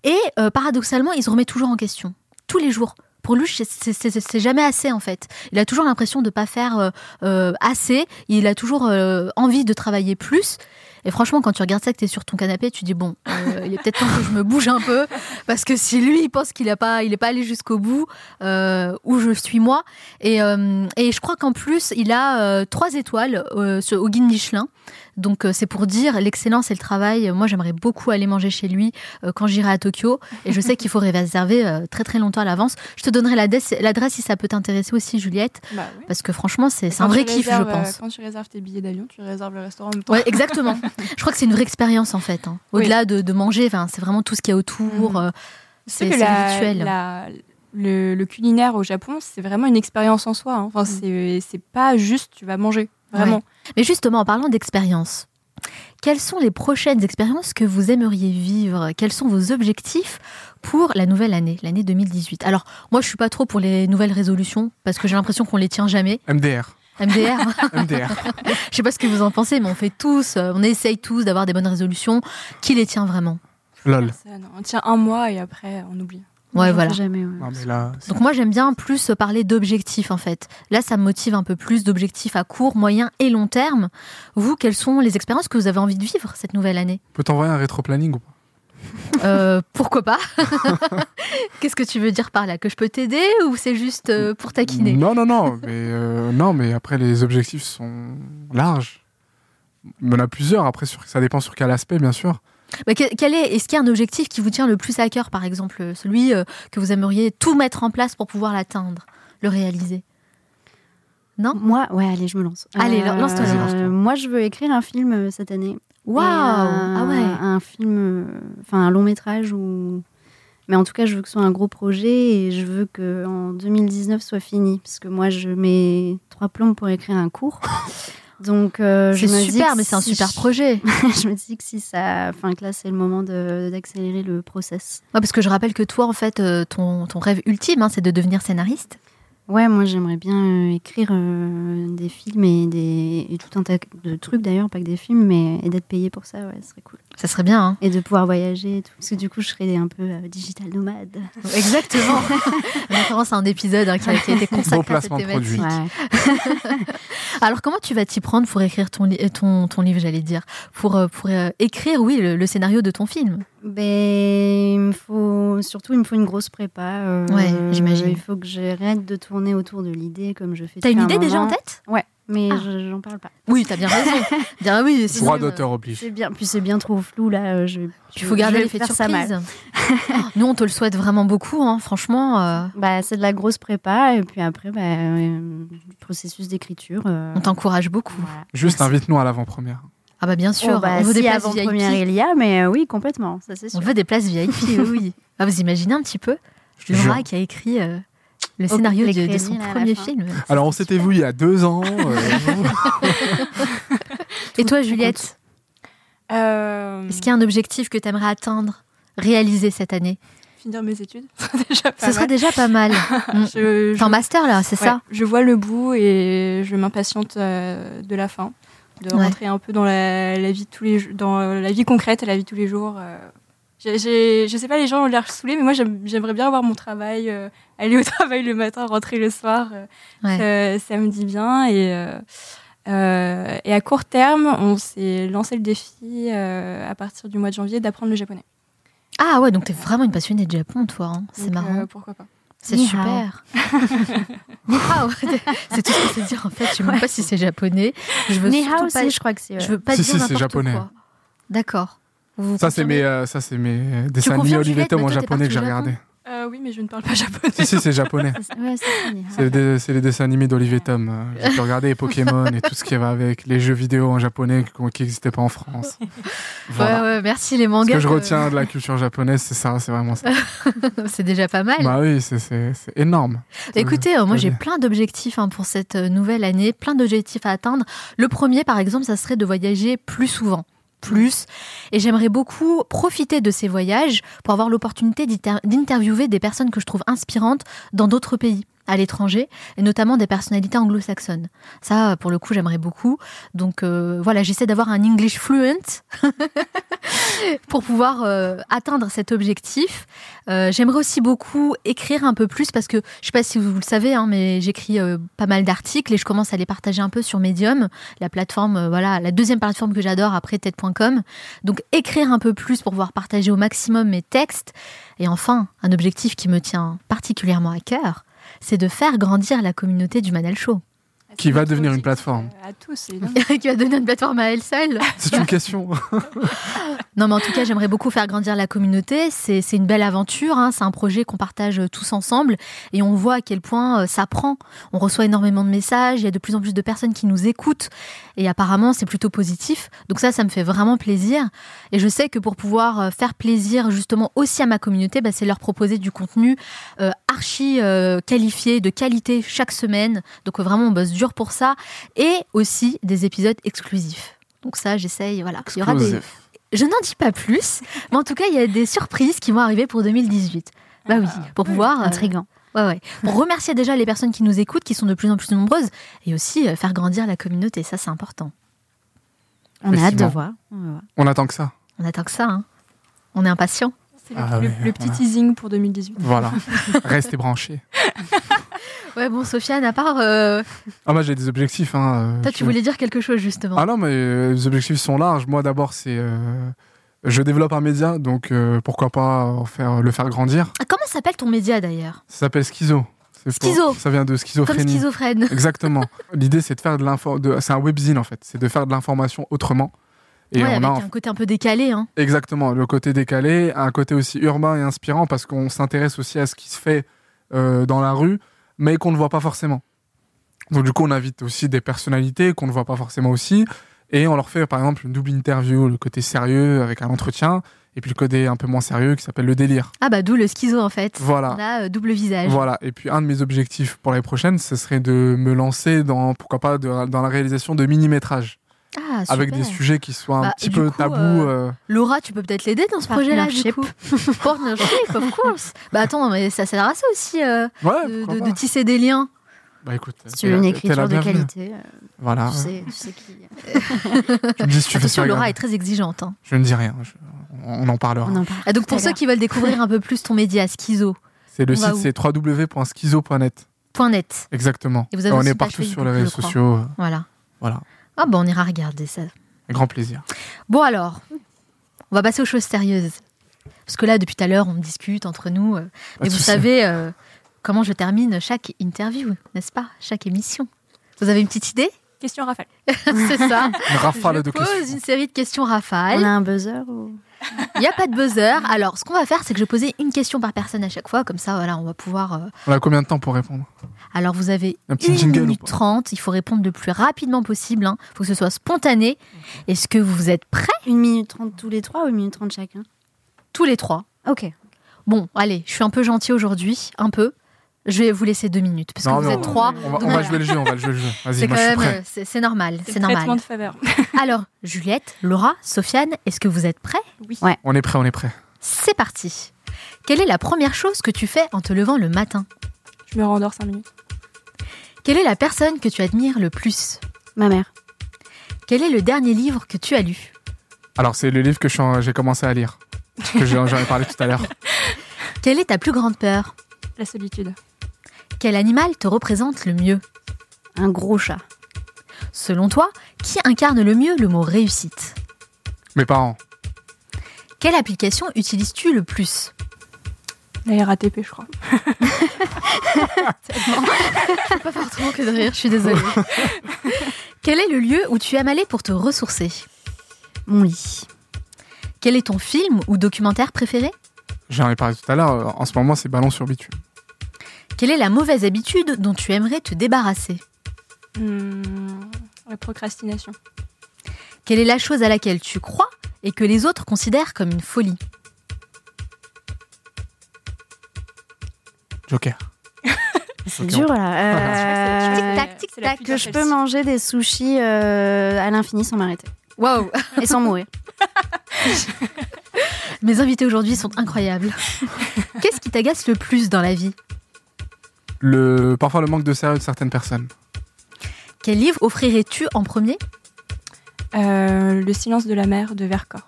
Et paradoxalement, il se remet toujours en question, tous les jours. Pour lui, c'est- jamais assez en fait. Il a toujours l'impression de pas faire euh, euh, assez. Il a toujours euh, envie de travailler plus. Et franchement, quand tu regardes ça, que tu es sur ton canapé, tu dis bon, euh, il est peut-être temps que je me bouge un peu, parce que si lui, il pense qu'il n'est pas, il est pas allé jusqu'au bout, euh, où je suis moi. Et, euh, et je crois qu'en plus, il a euh, trois étoiles euh, au guide Michelin. Donc euh, c'est pour dire l'excellence et le travail. Moi, j'aimerais beaucoup aller manger chez lui euh, quand j'irai à Tokyo. Et je sais qu'il faut réserver euh, très très longtemps à l'avance. Je te donnerai l'adresse si ça peut t'intéresser aussi, Juliette, Bah oui. parce que franchement, c'est un vrai kiff, je réserves, euh, pense. Quand tu réserves tes billets d'avion, tu réserves le restaurant en même temps. Ouais, exactement. je crois que c'est une vraie expérience en fait. hein. Oui. Au-delà de, de manger, c'est vraiment tout ce qu'il y a autour. Mhm. euh, C'est rituel. la- le, le culinaire au Japon, c'est vraiment une expérience en soi. hein. Enfin, c'est c'est pas juste tu vas manger, vraiment. Mais justement, en parlant d'expérience, quelles sont les prochaines expériences que vous aimeriez vivre? Quels sont vos objectifs pour la nouvelle année, l'année 2018 Alors, moi, je suis pas trop pour les nouvelles résolutions parce que j'ai l'impression qu'on les tient jamais. MDR. MDR, MDR. je sais pas ce que vous en pensez, mais on fait tous, euh, on essaye tous d'avoir des bonnes résolutions. Qui les tient vraiment? LOL. On tient un mois et après on oublie. Ouais, voilà. fais Jamais, ouais. Non, mais là, c'est- Donc moi j'aime bien plus parler d'objectifs en fait. Là ça me motive un peu plus d'objectifs à court, moyen et long terme. Vous, quelles sont les expériences que vous avez envie de vivre cette nouvelle année? Peut t'envoyer un rétro-planning ou pas? Euh, Pourquoi pas? Qu'est-ce que tu veux dire par là? Que je peux t'aider ou c'est juste euh, pour taquiner? Non, non, non. Mais, euh, non, mais après, les objectifs sont larges. Il y en a plusieurs. Après, sur, ça dépend sur quel aspect, bien sûr. Bah, que- quel est Est-ce qu'il y a un objectif qui vous tient le plus à cœur par exemple Celui euh, que vous aimeriez tout mettre en place pour pouvoir l'atteindre, le réaliser? Non? Moi, ouais, allez, je me lance. Allez, lance-toi, Vas-y, lance-toi. moi, je veux écrire un film euh, cette année. Waouh Ah ouais Un film, euh, enfin un long métrage ou. Mais en tout cas, je veux que ce soit un gros projet et je veux que en 2019 soit fini. Parce que moi, je mets trois plombs pour écrire un cours. Donc, euh, C'est super, mais c'est un si super je- projet. je me dis que si ça. Enfin, que là, c'est le moment d'accélérer le process. Ouais, parce que je rappelle que toi, en fait, euh, ton, ton rêve ultime, hein, c'est de devenir scénariste. Ouais, moi, j'aimerais bien euh, écrire euh, des films et, des, et tout un tas de trucs d'ailleurs, pas que des films, mais et d'être payé pour ça, ouais, ce serait cool. Ça serait bien, hein Et de pouvoir voyager et tout. Parce que du coup, je serais un peu euh, digital nomade. Exactement. Référence à un épisode hein, qui, a, qui a été consacré Beau à cette placement de thématique. Ouais. Alors, comment tu vas t'y prendre pour écrire ton, li- ton, ton livre, j'allais dire? Pour, pour écrire, oui, le, le scénario de ton film. Ben, il me faut surtout il me faut une grosse prépa. euh, Ouais, j'imagine. Il faut que j'arrête de tourner autour de l'idée comme je fais. T'as une un idée déjà en tête? Ouais, mais Ah. je- j'en parle pas. Oui, t'as bien raison. Ah oui, Droit euh, d'auteur oblige. C'est bien, puis c'est bien trop flou là. euh, Je, Il faut garder l'effet de faire ça mal. surprise. Nous, on te le souhaite vraiment beaucoup, hein, franchement. euh, Bah, c'est de la grosse prépa et puis après, bah, euh, processus d'écriture. euh, on t'encourage beaucoup. voilà. Juste invite-nous à l'avant-première. Ah bah bien sûr, Oh, bah, on veut si des places avant-première VIP. il y a, mais euh, oui, complètement, ça c'est sûr. On veut des places VIP, oui, oui. Ah, vous imaginez un petit peu Je jure. Laura qui a écrit euh, le scénario de, son premier film. Alors, on s'était vu il y a deux ans. euh, Et toi, Juliette, Euh, est-ce qu'il y a un objectif que tu aimerais atteindre, réaliser cette année? Finir mes études, c'est déjà pas Ce serait déjà pas mal. Mm. Je, T'es en master là, c'est ouais, ça? je vois le bout et je m'impatiente euh, de la fin, de Ouais. rentrer un peu dans la, la vie de tous les dans euh, la vie concrète la vie de tous les jours. euh. J'ai- j'ai- je sais pas, les gens ont l'air saoulés, mais moi j'aime- j'aimerais bien avoir mon travail, euh, aller au travail le matin, rentrer le soir. euh, Ouais. ça, ça me dit bien et euh, et à court terme, on s'est lancé le défi à partir du mois de janvier d'apprendre le japonais. Ah ouais, donc t'es vraiment une passionnée de Japon, toi. hein. C'est marrant. pourquoi pas C'est Ni super. C'est tout ce qu'on sait dire en fait. Je sais même pas si c'est japonais. Je veux Ni surtout hao, pas. c'est, je crois que c'est. Je ouais. veux pas Si, dire si, c'est n'importe japonais. quoi. D'accord. Ça, c'est mes, euh, ça, c'est mes dessins animés confirmes, Olivier Juliette Tom en japonais que j'ai regardé. Euh, Oui, mais je ne parle pas japonais. Si, si, c'est japonais. C'est- ouais, c'est des- c'est les dessins animés d'Olivier Tom. euh, J'ai pu regarder les Pokémon et tout ce qui va avec, les jeux vidéo en japonais qui- n'existaient pas en France. Voilà. Ouais, ouais, merci les Ce mangas. que je retiens de la culture japonaise, c'est ça, c'est vraiment ça. c'est déjà pas mal. Bah oui, c'est- énorme. Écoutez, euh, moi j'ai plein d'objectifs hein, pour cette euh, nouvelle année, plein d'objectifs à atteindre. Le premier, par exemple, ça serait de voyager plus souvent. Plus. Et j'aimerais beaucoup profiter de ces voyages pour avoir l'opportunité d'inter- d'interviewer des personnes que je trouve inspirantes dans d'autres pays, à l'étranger, et notamment des personnalités anglo-saxonnes. Ça, pour le coup, j'aimerais beaucoup. Donc euh, voilà, j'essaie d'avoir un English fluent pour pouvoir euh, atteindre cet objectif. Euh, J'aimerais aussi beaucoup écrire un peu plus parce que je sais pas si vous le savez, hein, mais j'écris pas mal d'articles et je commence à les partager un peu sur Medium, la plateforme, voilà, la deuxième plateforme que j'adore après TED.com. Donc écrire un peu plus pour pouvoir partager au maximum mes textes. Et enfin, un objectif qui me tient particulièrement à cœur, c'est de faire grandir la communauté du Manal Show, Qui va devenir une plateforme. À tous, évidemment. qui va donner une plateforme à elle seule. C'est une question. Non, mais en tout cas, j'aimerais beaucoup faire grandir la communauté. C'est une belle aventure. hein. C'est un projet qu'on partage euh, tous ensemble. Et on voit à quel point euh, ça prend. On reçoit énormément de messages. Il y a de plus en plus de personnes qui nous écoutent. Et apparemment, c'est plutôt positif. Donc ça, ça me fait vraiment plaisir. Et je sais que pour pouvoir euh, faire plaisir justement aussi à ma communauté, bah, c'est leur proposer du contenu euh, archi euh, qualifié, de qualité chaque semaine. Donc euh, vraiment, on bosse dur pour ça. Et aussi des épisodes exclusifs. Donc ça, j'essaye. Voilà. Il y aura des, je n'en dis pas plus, mais en tout cas, il y a des surprises qui vont arriver pour 2018. Bah oui, pour pouvoir. euh, Intriguant. ouais, ouais. Pour remercier déjà les personnes qui nous écoutent, qui sont de plus en plus nombreuses, et aussi euh, faire grandir la communauté. Ça, c'est important. On a hâte de voir. On va voir. On attend que ça. On attend que ça. hein. On est impatient. C'est le, Ah le- ouais, le petit voilà. teasing pour 2018. Voilà. Restez branchés. Ouais, bon, Sofiane, à part. euh, Ah, moi, j'ai des objectifs. Hein, euh, toi, tu voulais dire quelque chose, justement. Ah non, mais euh, les objectifs sont larges. Moi, d'abord, c'est. euh, je développe un média, donc pourquoi pas en faire, le faire grandir. Ah, comment s'appelle ton média d'ailleurs? Ça s'appelle Schizo. Pour- Schizo. Ça vient de Comme schizophrénie. schizophrène. Exactement. L'idée, c'est de faire de l'info. de- C'est un webzine, en fait. C'est de faire de l'information autrement. Et ouais, on avec a un côté un peu décalé. Hein. Exactement, le côté décalé, un côté aussi urbain et inspirant parce qu'on s'intéresse aussi à ce qui se fait euh, dans la rue, mais qu'on ne voit pas forcément. Donc du coup, on invite aussi des personnalités qu'on ne voit pas forcément aussi. Et on leur fait par exemple une double interview, le côté sérieux avec un entretien, et puis le côté un peu moins sérieux qui s'appelle le délire. Ah bah d'où le schizo en fait. Voilà. On a euh, double visage. Voilà. Et puis un de mes objectifs pour l'année prochaine, ce serait de me lancer dans, pourquoi pas, de- dans la réalisation de mini-métrages. Ah. Avec des sujets qui soient un Bah, petit peu coup, tabous. euh, euh, Laura, tu peux peut-être l'aider dans ce projet-là du coup. Partnership, of course. Bah attends, mais ça sert à ça aussi euh, Ouais, de, tisser des liens. Bah écoute, Si tu veux une écriture de bienvenue. qualité, euh, Voilà. tu, sais, tu sais qui. Tu me dis si tu fais Attention, ça. Laura est très exigeante. hein. Je ne dis rien. je- On en parlera. On en parle. Ah, donc pour ceux qui veulent découvrir un peu plus ton média, Schizo, C'est le site, c'est www.schizo.net. point net. Exactement. Et vous avez on est partout sur les je réseaux sociaux. Voilà. Voilà. Ah bah on ira regarder ça. Grand plaisir. Bon alors, on va passer aux choses sérieuses. Parce que là, depuis tout à l'heure, on discute entre nous. euh, mais vous savez euh, comment je termine chaque interview, n'est-ce pas? Chaque émission. Vous avez une petite idée? Question rafale. C'est ça. Une rafale je de pose questions. une série de questions On rafales. a un buzzer ou... Il n'y a pas de buzzer. Alors, ce qu'on va faire, c'est que je vais poser une question par personne à chaque fois. Comme ça, voilà, on va pouvoir... euh, On a combien de temps pour répondre? Alors, vous avez Un petit 1 jingle ou minute pas? 30. Il faut répondre le plus rapidement possible. Il faut que ce soit spontané. Est-ce que vous êtes prêts? Une minute trente tous les trois ou une minute trente chacun? Tous les trois Ok. Bon, allez, je suis un peu gentil aujourd'hui, un peu. Je vais vous laisser deux minutes parce que vous êtes on- trois. On va, on jouer le jeu, on va jouer le jeu. Vas-y, C'est moi je même, normal, C'est normal. de faveur. Alors, Juliette, Laura, Sofiane, est-ce que vous êtes prêts? Oui. Ouais. On est prêt, on est prêt. C'est parti. Quelle est la première chose que tu fais en te levant le matin? Je me rendors 5 minutes. Quelle est la personne que tu admires le plus? Ma mère. Quel est le dernier livre que tu as lu? Alors, c'est le livre que j'ai commencé à lire. Que j'en ai parlé tout à l'heure. Quelle est ta plus grande peur? La solitude. Quel animal te représente le mieux Un gros chat. Selon toi, qui incarne le mieux le mot réussite Mes parents. Quelle application utilises-tu le plus La RATP, je crois. Je peux pas faire autrement que de rire, je suis désolée. Quel est le lieu où tu aimes aller pour te ressourcer Mon lit. Quel est ton film ou documentaire préféré J'en ai parlé tout à l'heure. euh, En ce moment, c'est ballon sur bitume. Quelle est la mauvaise habitude dont tu aimerais te débarrasser Hmm, la procrastination. Quelle est la chose à laquelle tu crois et que les autres considèrent comme une folie Joker. C'est dur là. Euh, Tic-tac, tic-tac. que je peux manger des sushis euh, à l'infini sans m'arrêter. Waouh Et sans mourir. Mes invités aujourd'hui sont incroyables. Qu'est-ce qui t'agace le plus dans la vie Le, parfois, le manque de sérieux de certaines personnes. Quel livre offrirais-tu en premier? Euh, le silence de la mer de Vercors.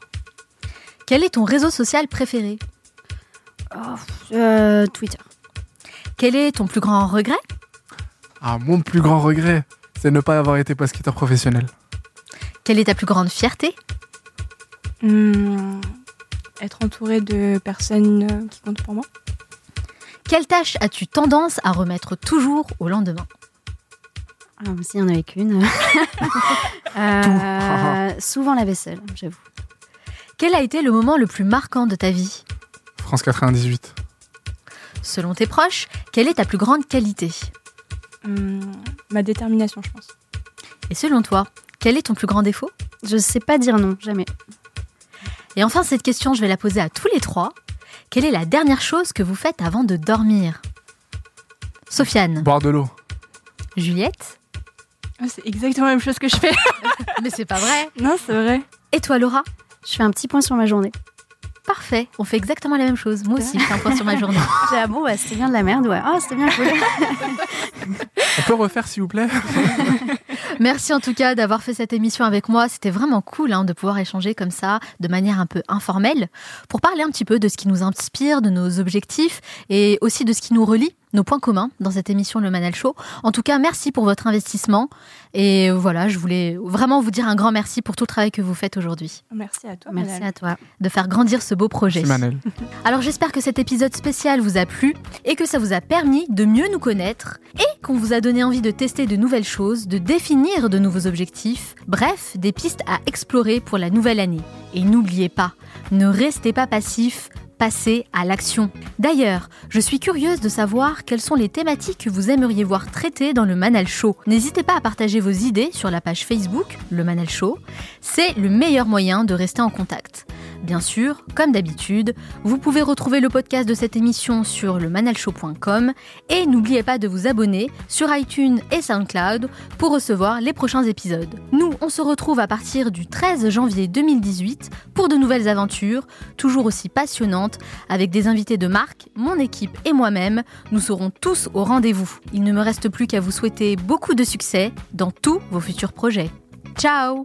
Quel est ton réseau social préféré? Euh, Twitter. Quel est ton plus grand regret? Ah, mon plus grand regret, c'est de ne pas avoir été basketeur professionnel. Quelle est ta plus grande fierté? Hmm, être entouré de personnes euh, qui comptent pour moi. Quelle tâche as-tu tendance à remettre toujours au lendemain? Ah, s'il y en avait qu'une. Euh, souvent la vaisselle, j'avoue. Quel a été le moment le plus marquant de ta vie? France 98. Selon tes proches, quelle est ta plus grande qualité? Hmm, ma détermination, je pense. Et selon toi, quel est ton plus grand défaut? Je sais pas dire non, jamais. Et enfin, cette question, je vais la poser à tous les trois. Quelle est la dernière chose que vous faites avant de dormir? Sofiane, Boire de l'eau. Juliette c'est exactement la même chose que je fais. Mais c'est pas vrai non, c'est vrai. Et toi, Laura? Je fais un petit point sur ma journée. Parfait, on fait exactement la même chose. Moi aussi, je fais un point sur ma journée. Ah bon, bah, c'était bien de la merde, ouais. Ah, c'était bien cool. On peut refaire, s'il vous plaît? Merci en tout cas d'avoir fait cette émission avec moi. C'était vraiment cool hein, de pouvoir échanger comme ça, de manière un peu informelle, pour parler un petit peu de ce qui nous inspire, de nos objectifs et aussi de ce qui nous relie, nos points communs dans cette émission Le Manal Show. En tout cas, merci pour votre investissement. Et voilà, je voulais vraiment vous dire un grand merci pour tout le travail que vous faites aujourd'hui, Merci à toi. Merci à toi. de faire grandir ce beau projet. Manel. Alors j'espère que cet épisode spécial vous a plu et que ça vous a permis de mieux nous connaître et qu'on vous a donné envie de tester de nouvelles choses, de définir de nouveaux objectifs, bref, des pistes à explorer pour la nouvelle année. Et n'oubliez pas, ne restez pas passif, passez à l'action. D'ailleurs, je suis curieuse de savoir quelles sont les thématiques que vous aimeriez voir traitées dans le Manal Show. N'hésitez pas à partager vos idées sur la page Facebook, le Manal Show. C'est le meilleur moyen de rester en contact. Bien sûr, comme d'habitude, vous pouvez retrouver le podcast de cette émission sur le manalshow.com et n'oubliez pas de vous abonner sur iTunes et SoundCloud pour recevoir les prochains épisodes. Nous, on se retrouve à partir du 13 janvier 2018 pour de nouvelles aventures, toujours aussi passionnantes, avec des invités de marque, mon équipe et moi-même. Nous serons tous au rendez-vous. Il ne me reste plus qu'à vous souhaiter beaucoup de succès dans tous vos futurs projets. Ciao